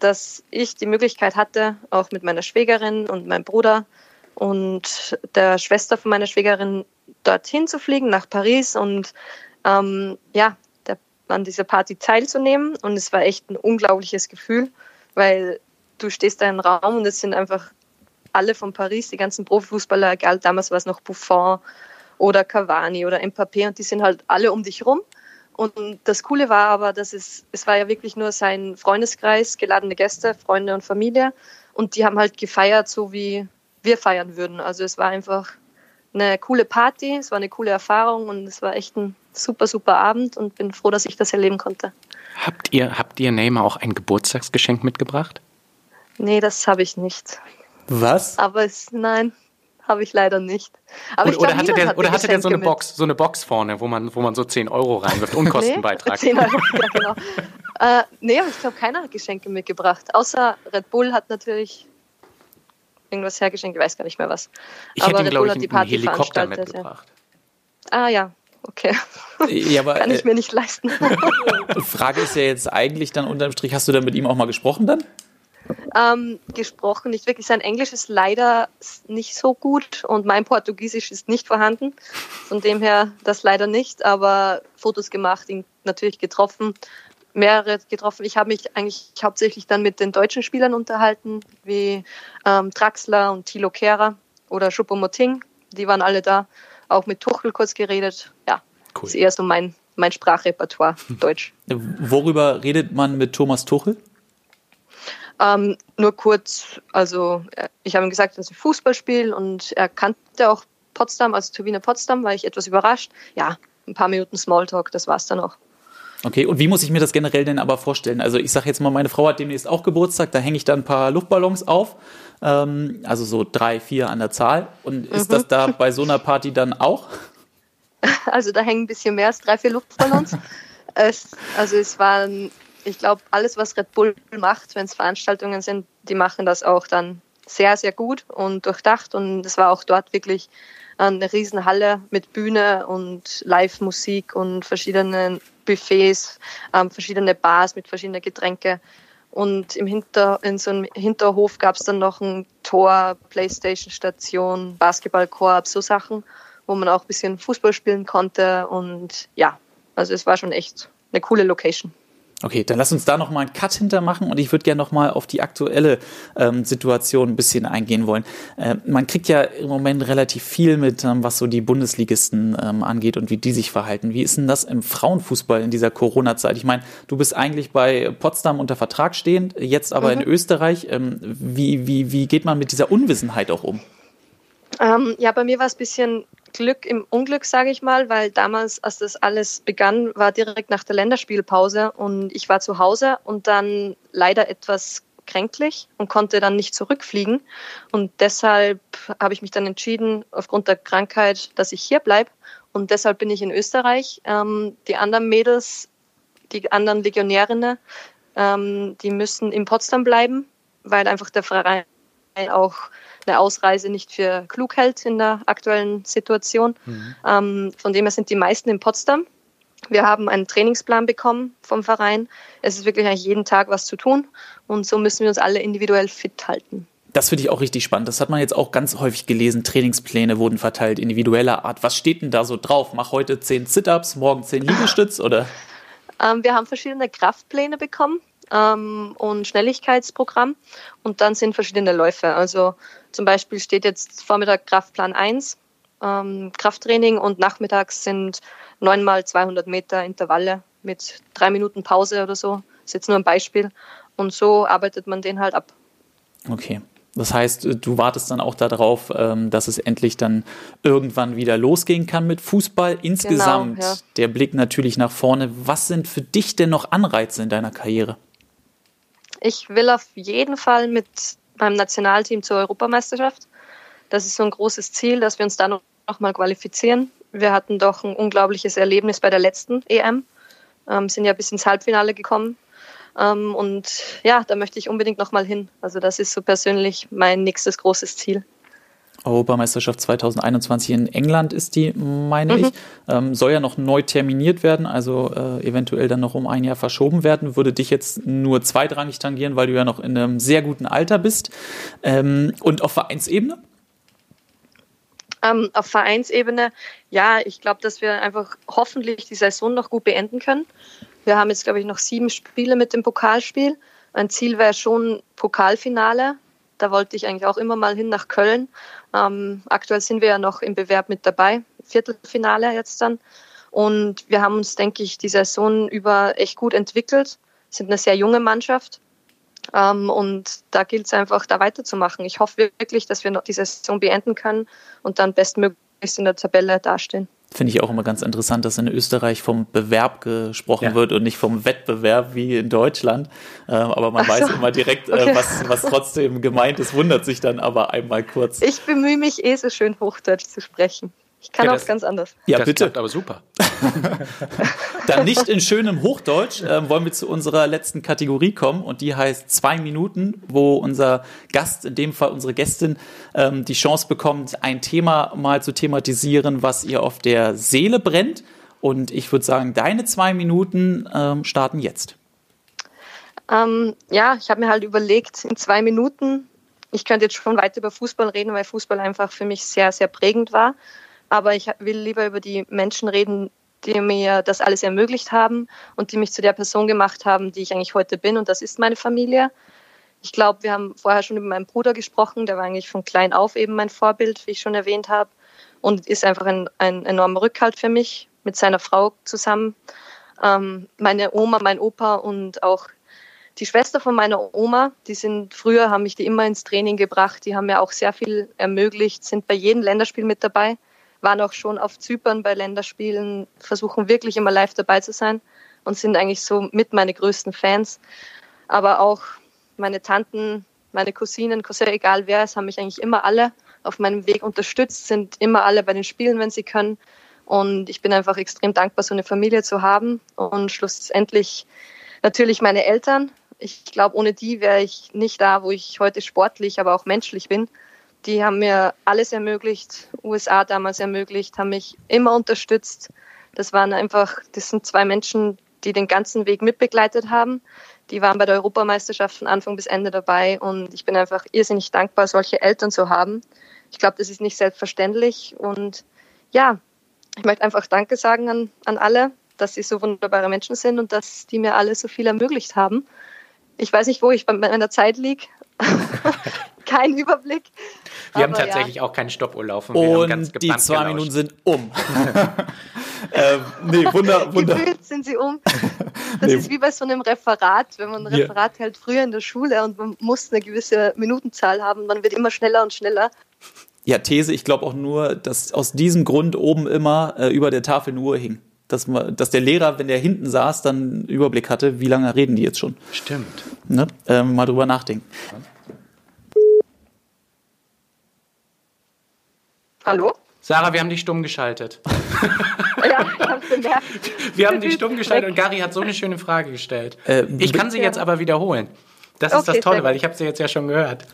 dass ich die Möglichkeit hatte, auch mit meiner Schwägerin und meinem Bruder und der Schwester von meiner Schwägerin dorthin zu fliegen, nach Paris und ähm, ja, an dieser Party teilzunehmen. Und es war echt ein unglaubliches Gefühl, weil du stehst da im Raum und es sind einfach alle von Paris, die ganzen Profifußballer, egal, damals war es noch Buffon oder Cavani oder Mbappé und die sind halt alle um dich rum. Und das Coole war aber, dass es, es war ja wirklich nur sein Freundeskreis, geladene Gäste, Freunde und Familie. Und die haben halt gefeiert, so wie wir feiern würden. Also es war einfach eine coole Party, es war eine coole Erfahrung und es war echt ein super, super Abend und bin froh, dass ich das erleben konnte. Habt ihr, habt ihr Neymar auch ein Geburtstagsgeschenk mitgebracht? Nee, das habe ich nicht. Was? Aber es, nein, habe ich leider nicht. Aber Oder, ich glaub, oder hatte der, hat oder hatte der so eine Box, so eine Box vorne, wo man, wo man so 10 Euro reinwirft, [laughs] Nee, Unkostenbeitrag? 10 Euro, ja, genau. [laughs] äh, nee, aber ich glaube, keiner hat Geschenke mitgebracht. Außer Red Bull hat natürlich irgendwas hergeschenkt, ich weiß gar nicht mehr was. Ich aber hätte ihm, glaube ich, einen Party Helikopter veranstaltet, ja. mitgebracht. Ah ja, okay. Ja, aber [laughs] Kann ich äh, mir nicht leisten. [laughs] Frage ist ja jetzt eigentlich dann unterm Strich, hast du da mit ihm auch mal gesprochen dann? ähm, gesprochen, nicht wirklich. Sein Englisch ist leider nicht so gut und mein Portugiesisch ist nicht vorhanden. Von dem her das leider nicht, aber Fotos gemacht, ihn natürlich getroffen, mehrere getroffen. Ich habe mich eigentlich hauptsächlich dann mit den deutschen Spielern unterhalten, wie ähm, Draxler und Thilo Kehrer oder Choupo-Moting. Die waren alle da. Auch mit Tuchel kurz geredet. Ja, Cool. ist eher so mein, mein Sprachrepertoire, [laughs] Deutsch. Worüber redet man mit Thomas Tuchel? Ähm, nur kurz, also äh, ich habe ihm gesagt, dass ich Fußball spiele und er kannte auch Potsdam, also Turbine Potsdam, war ich etwas überrascht. Ja, ein paar Minuten Smalltalk, das war's dann auch. Okay, und wie muss ich mir das generell denn aber vorstellen? Also ich sage jetzt mal, meine Frau hat demnächst auch Geburtstag, da hänge ich dann ein paar Luftballons auf, ähm, also so drei, vier an der Zahl. Und ist das da bei so einer Party dann auch? Also da hängen ein bisschen mehr als drei, vier Luftballons. [laughs] es, also es waren, ich glaube, alles, was Red Bull macht, wenn es Veranstaltungen sind, die machen das auch dann sehr, sehr gut und durchdacht. Und es war auch dort wirklich eine Riesenhalle mit Bühne und Live-Musik und verschiedenen Buffets, ähm, verschiedene Bars mit verschiedenen Getränke. Und im Hinter, in so einem Hinterhof gab es dann noch ein Tor, Playstation-Station, Basketballkorb, so Sachen, wo man auch ein bisschen Fußball spielen konnte. Und ja, also es war schon echt eine coole Location. Okay, dann lass uns da noch mal einen Cut hintermachen und ich würde gerne noch mal auf die aktuelle ähm, Situation ein bisschen eingehen wollen. Äh, man kriegt ja im Moment relativ viel mit, ähm, was so die Bundesligisten ähm, angeht und wie die sich verhalten. Wie ist denn das im Frauenfußball in dieser Corona-Zeit? Ich meine, du bist eigentlich bei Potsdam unter Vertrag stehend, jetzt aber in Österreich. Ähm, wie, wie, wie geht man mit dieser Unwissenheit auch um? Ähm, ja, bei mir war es ein bisschen Glück im Unglück, sage ich mal, weil damals, als das alles begann, war direkt nach der Länderspielpause und ich war zu Hause und dann leider etwas kränklich und konnte dann nicht zurückfliegen. Und deshalb habe ich mich dann entschieden, aufgrund der Krankheit, dass ich hier bleibe. Und deshalb bin ich in Österreich. Ähm, die anderen Mädels, die anderen Legionärinnen, ähm, die müssen in Potsdam bleiben, weil einfach der Verein auch eine Ausreise nicht für klug hält in der aktuellen Situation. Mhm. Ähm, von dem her sind die meisten in Potsdam. Wir haben einen Trainingsplan bekommen vom Verein. Es ist wirklich eigentlich jeden Tag was zu tun und so müssen wir uns alle individuell fit halten. Das finde ich auch richtig spannend. Das hat man jetzt auch ganz häufig gelesen. Trainingspläne wurden verteilt, individueller Art. Was steht denn da so drauf? Mach heute zehn Sit-Ups, morgen zehn Liegestütz oder? Ähm, wir haben verschiedene Kraftpläne bekommen ähm, und Schnelligkeitsprogramm und dann sind verschiedene Läufe. Also zum Beispiel steht jetzt Vormittag Kraftplan 1, ähm, Krafttraining und nachmittags sind neunmal 200 Meter Intervalle mit drei Minuten Pause oder so. Das ist jetzt nur ein Beispiel. Und so arbeitet man den halt ab. Okay. Das heißt, du wartest dann auch darauf, ähm, dass es endlich dann irgendwann wieder losgehen kann mit Fußball. Insgesamt genau, ja. der Blick natürlich nach vorne. Was sind für dich denn noch Anreize in deiner Karriere? Ich will auf jeden Fall mit meinem Nationalteam zur Europameisterschaft. Das ist so ein großes Ziel, dass wir uns da noch mal qualifizieren. Wir hatten doch ein unglaubliches Erlebnis bei der letzten EM, ähm, sind ja bis ins Halbfinale gekommen. Ähm, und ja, da möchte ich unbedingt noch mal hin. Also das ist so persönlich mein nächstes großes Ziel. Europameisterschaft 2021 in England ist die, meine mhm. ich. Ähm, soll ja noch neu terminiert werden, also äh, eventuell dann noch um ein Jahr verschoben werden. Würde dich jetzt nur zweitrangig tangieren, weil du ja noch in einem sehr guten Alter bist. Ähm, und auf Vereinsebene? Ähm, auf Vereinsebene, ja, ich glaube, dass wir einfach hoffentlich die Saison noch gut beenden können. Wir haben jetzt, glaube ich, noch sieben Spiele mit dem Pokalspiel. Ein Ziel wäre schon Pokalfinale. Da wollte ich eigentlich auch immer mal hin nach Köln. Ähm, aktuell sind wir ja noch im Bewerb mit dabei, Viertelfinale jetzt dann. Und wir haben uns, denke ich, die Saison über echt gut entwickelt, sind eine sehr junge Mannschaft ähm, und da gilt es einfach, da weiterzumachen. Ich hoffe wirklich, dass wir noch die Saison beenden können und dann bestmöglichst in der Tabelle dastehen. Finde ich auch immer ganz interessant, dass in Österreich vom Bewerb gesprochen ja. wird und nicht vom Wettbewerb wie in Deutschland. Äh, aber man so. weiß immer direkt, äh, okay. was, was trotzdem gemeint ist, wundert sich dann aber einmal kurz. Ich bemühe mich eh so schön Hochdeutsch zu sprechen. Ich kann ja, auch ganz anders. Ja, das bitte. aber super. [laughs] Dann nicht in schönem Hochdeutsch äh, wollen wir zu unserer letzten Kategorie kommen und die heißt zwei Minuten, wo unser Gast, in dem Fall unsere Gästin, ähm, die Chance bekommt, ein Thema mal zu thematisieren, was ihr auf der Seele brennt. Und ich würde sagen, deine zwei Minuten ähm, starten jetzt. Ähm, ja, ich habe mir halt überlegt, in zwei Minuten, ich könnte jetzt schon weiter über Fußball reden, weil Fußball einfach für mich sehr, sehr prägend war. Aber ich will lieber über die Menschen reden, die mir das alles ermöglicht haben und die mich zu der Person gemacht haben, die ich eigentlich heute bin. Und das ist meine Familie. Ich glaube, wir haben vorher schon über meinen Bruder gesprochen. Der war eigentlich von klein auf eben mein Vorbild, wie ich schon erwähnt habe. Und ist einfach ein, ein enormer Rückhalt für mich mit seiner Frau zusammen. Ähm, meine Oma, mein Opa und auch die Schwester von meiner Oma, die sind früher, haben mich die immer ins Training gebracht. Die haben mir auch sehr viel ermöglicht, sind bei jedem Länderspiel mit dabei waren auch schon auf Zypern bei Länderspielen, versuchen wirklich immer live dabei zu sein und sind eigentlich so mit meine größten Fans. Aber auch meine Tanten, meine Cousinen, Cousin, egal wer es, haben mich eigentlich immer alle auf meinem Weg unterstützt, sind immer alle bei den Spielen, wenn sie können. Und ich bin einfach extrem dankbar, so eine Familie zu haben. Und schlussendlich natürlich meine Eltern. Ich glaube, ohne die wäre ich nicht da, wo ich heute sportlich, aber auch menschlich bin die haben mir alles ermöglicht, USA damals ermöglicht, haben mich immer unterstützt. Das waren einfach, das sind zwei Menschen, die den ganzen Weg mitbegleitet haben. Die waren bei der Europameisterschaft von Anfang bis Ende dabei und ich bin einfach irrsinnig dankbar, solche Eltern zu haben. Ich glaube, das ist nicht selbstverständlich und ja, ich möchte einfach Danke sagen an, an alle, dass sie so wunderbare Menschen sind und dass die mir alle so viel ermöglicht haben. Ich weiß nicht, wo ich bei meiner Zeit liege. [laughs] Kein Überblick. Wir haben tatsächlich ja. auch keinen Stoppurlaub. Und, und die zwei gelauscht. Minuten sind um. [laughs] ähm, nee, wunder, wunder. Gefühlt sind sie um. [laughs] Das nee. ist wie bei so einem Referat. Wenn man ein Referat hält früher in der Schule und man muss eine gewisse Minutenzahl haben, dann wird immer schneller und schneller. Ja, These, ich glaube auch nur, dass aus diesem Grund oben immer äh, über der Tafel eine Uhr hing. Dass, man, dass der Lehrer, wenn der hinten saß, dann einen Überblick hatte, wie lange reden die jetzt schon. Stimmt. Ne? Ähm, mal drüber nachdenken. Hallo? Sarah, wir haben dich stumm geschaltet. [laughs] Ja, ich hab's bemerkt. Wir haben dich stumm geschaltet und Gary hat so eine schöne Frage gestellt. Äh, ich kann sie jetzt aber wiederholen. Das ist Okay, das Tolle, weil ich habe sie jetzt ja schon gehört.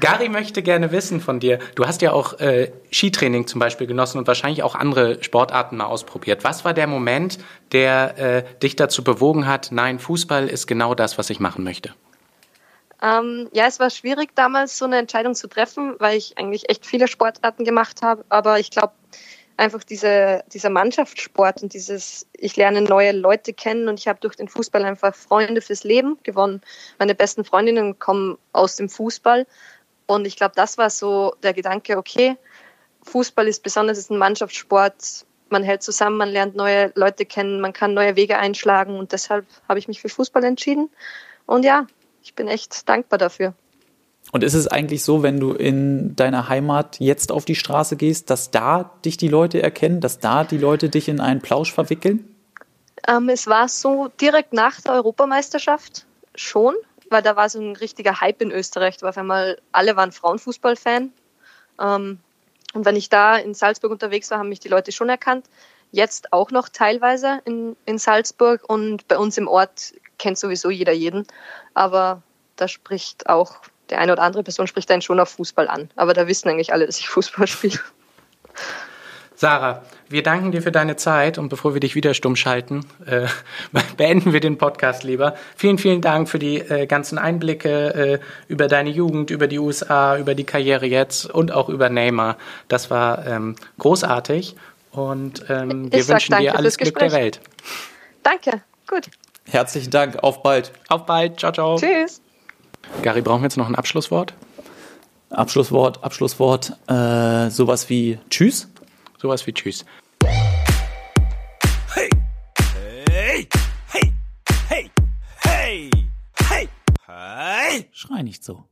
Gary möchte gerne wissen von dir. Du hast ja auch äh, Skitraining zum Beispiel genossen und wahrscheinlich auch andere Sportarten mal ausprobiert. Was war der Moment, der äh, dich dazu bewogen hat, nein, Fußball ist genau das, was ich machen möchte? Ähm, ja, es war schwierig damals so eine Entscheidung zu treffen, weil ich eigentlich echt viele Sportarten gemacht habe. Aber ich glaube, einfach diese, dieser Mannschaftssport und dieses, ich lerne neue Leute kennen und ich habe durch den Fußball einfach Freunde fürs Leben gewonnen. Meine besten Freundinnen kommen aus dem Fußball. Und ich glaube, das war so der Gedanke, okay, Fußball ist besonders ist ein Mannschaftssport. Man hält zusammen, man lernt neue Leute kennen, man kann neue Wege einschlagen und deshalb habe ich mich für Fußball entschieden. Und ja, ich bin echt dankbar dafür. Und ist es eigentlich so, wenn du in deiner Heimat jetzt auf die Straße gehst, dass da dich die Leute erkennen, dass da die Leute dich in einen Plausch verwickeln? Ähm, es war so direkt nach der Europameisterschaft schon, weil da war so ein richtiger Hype in Österreich. Da war auf einmal, alle waren Frauenfußball-Fan. Ähm, und wenn ich da in Salzburg unterwegs war, haben mich die Leute schon erkannt. Jetzt auch noch teilweise in, in Salzburg und bei uns im Ort kennt sowieso jeder jeden. Aber da spricht auch, der eine oder andere Person spricht einen schon auf Fußball an. Aber da wissen eigentlich alle, dass ich Fußball spiele. Sarah, wir danken dir für deine Zeit und bevor wir dich wieder stumm schalten, äh, [laughs] beenden wir den Podcast lieber. Vielen, vielen Dank für die äh, ganzen Einblicke äh, über deine Jugend, über die USA, über die Karriere jetzt und auch über Neymar. Das war ähm, großartig und ähm, wir wünschen dir alles Glück der. Welt. Danke, gut. Herzlichen Dank, auf bald. Auf bald, ciao, ciao. Tschüss. Gary, brauchen wir jetzt noch ein Abschlusswort? Abschlusswort, Abschlusswort, äh, sowas wie Tschüss. Sowas wie Tschüss. Hey! Hey! Hey! Hey! Hey! Hey! Hey! Schrei nicht so.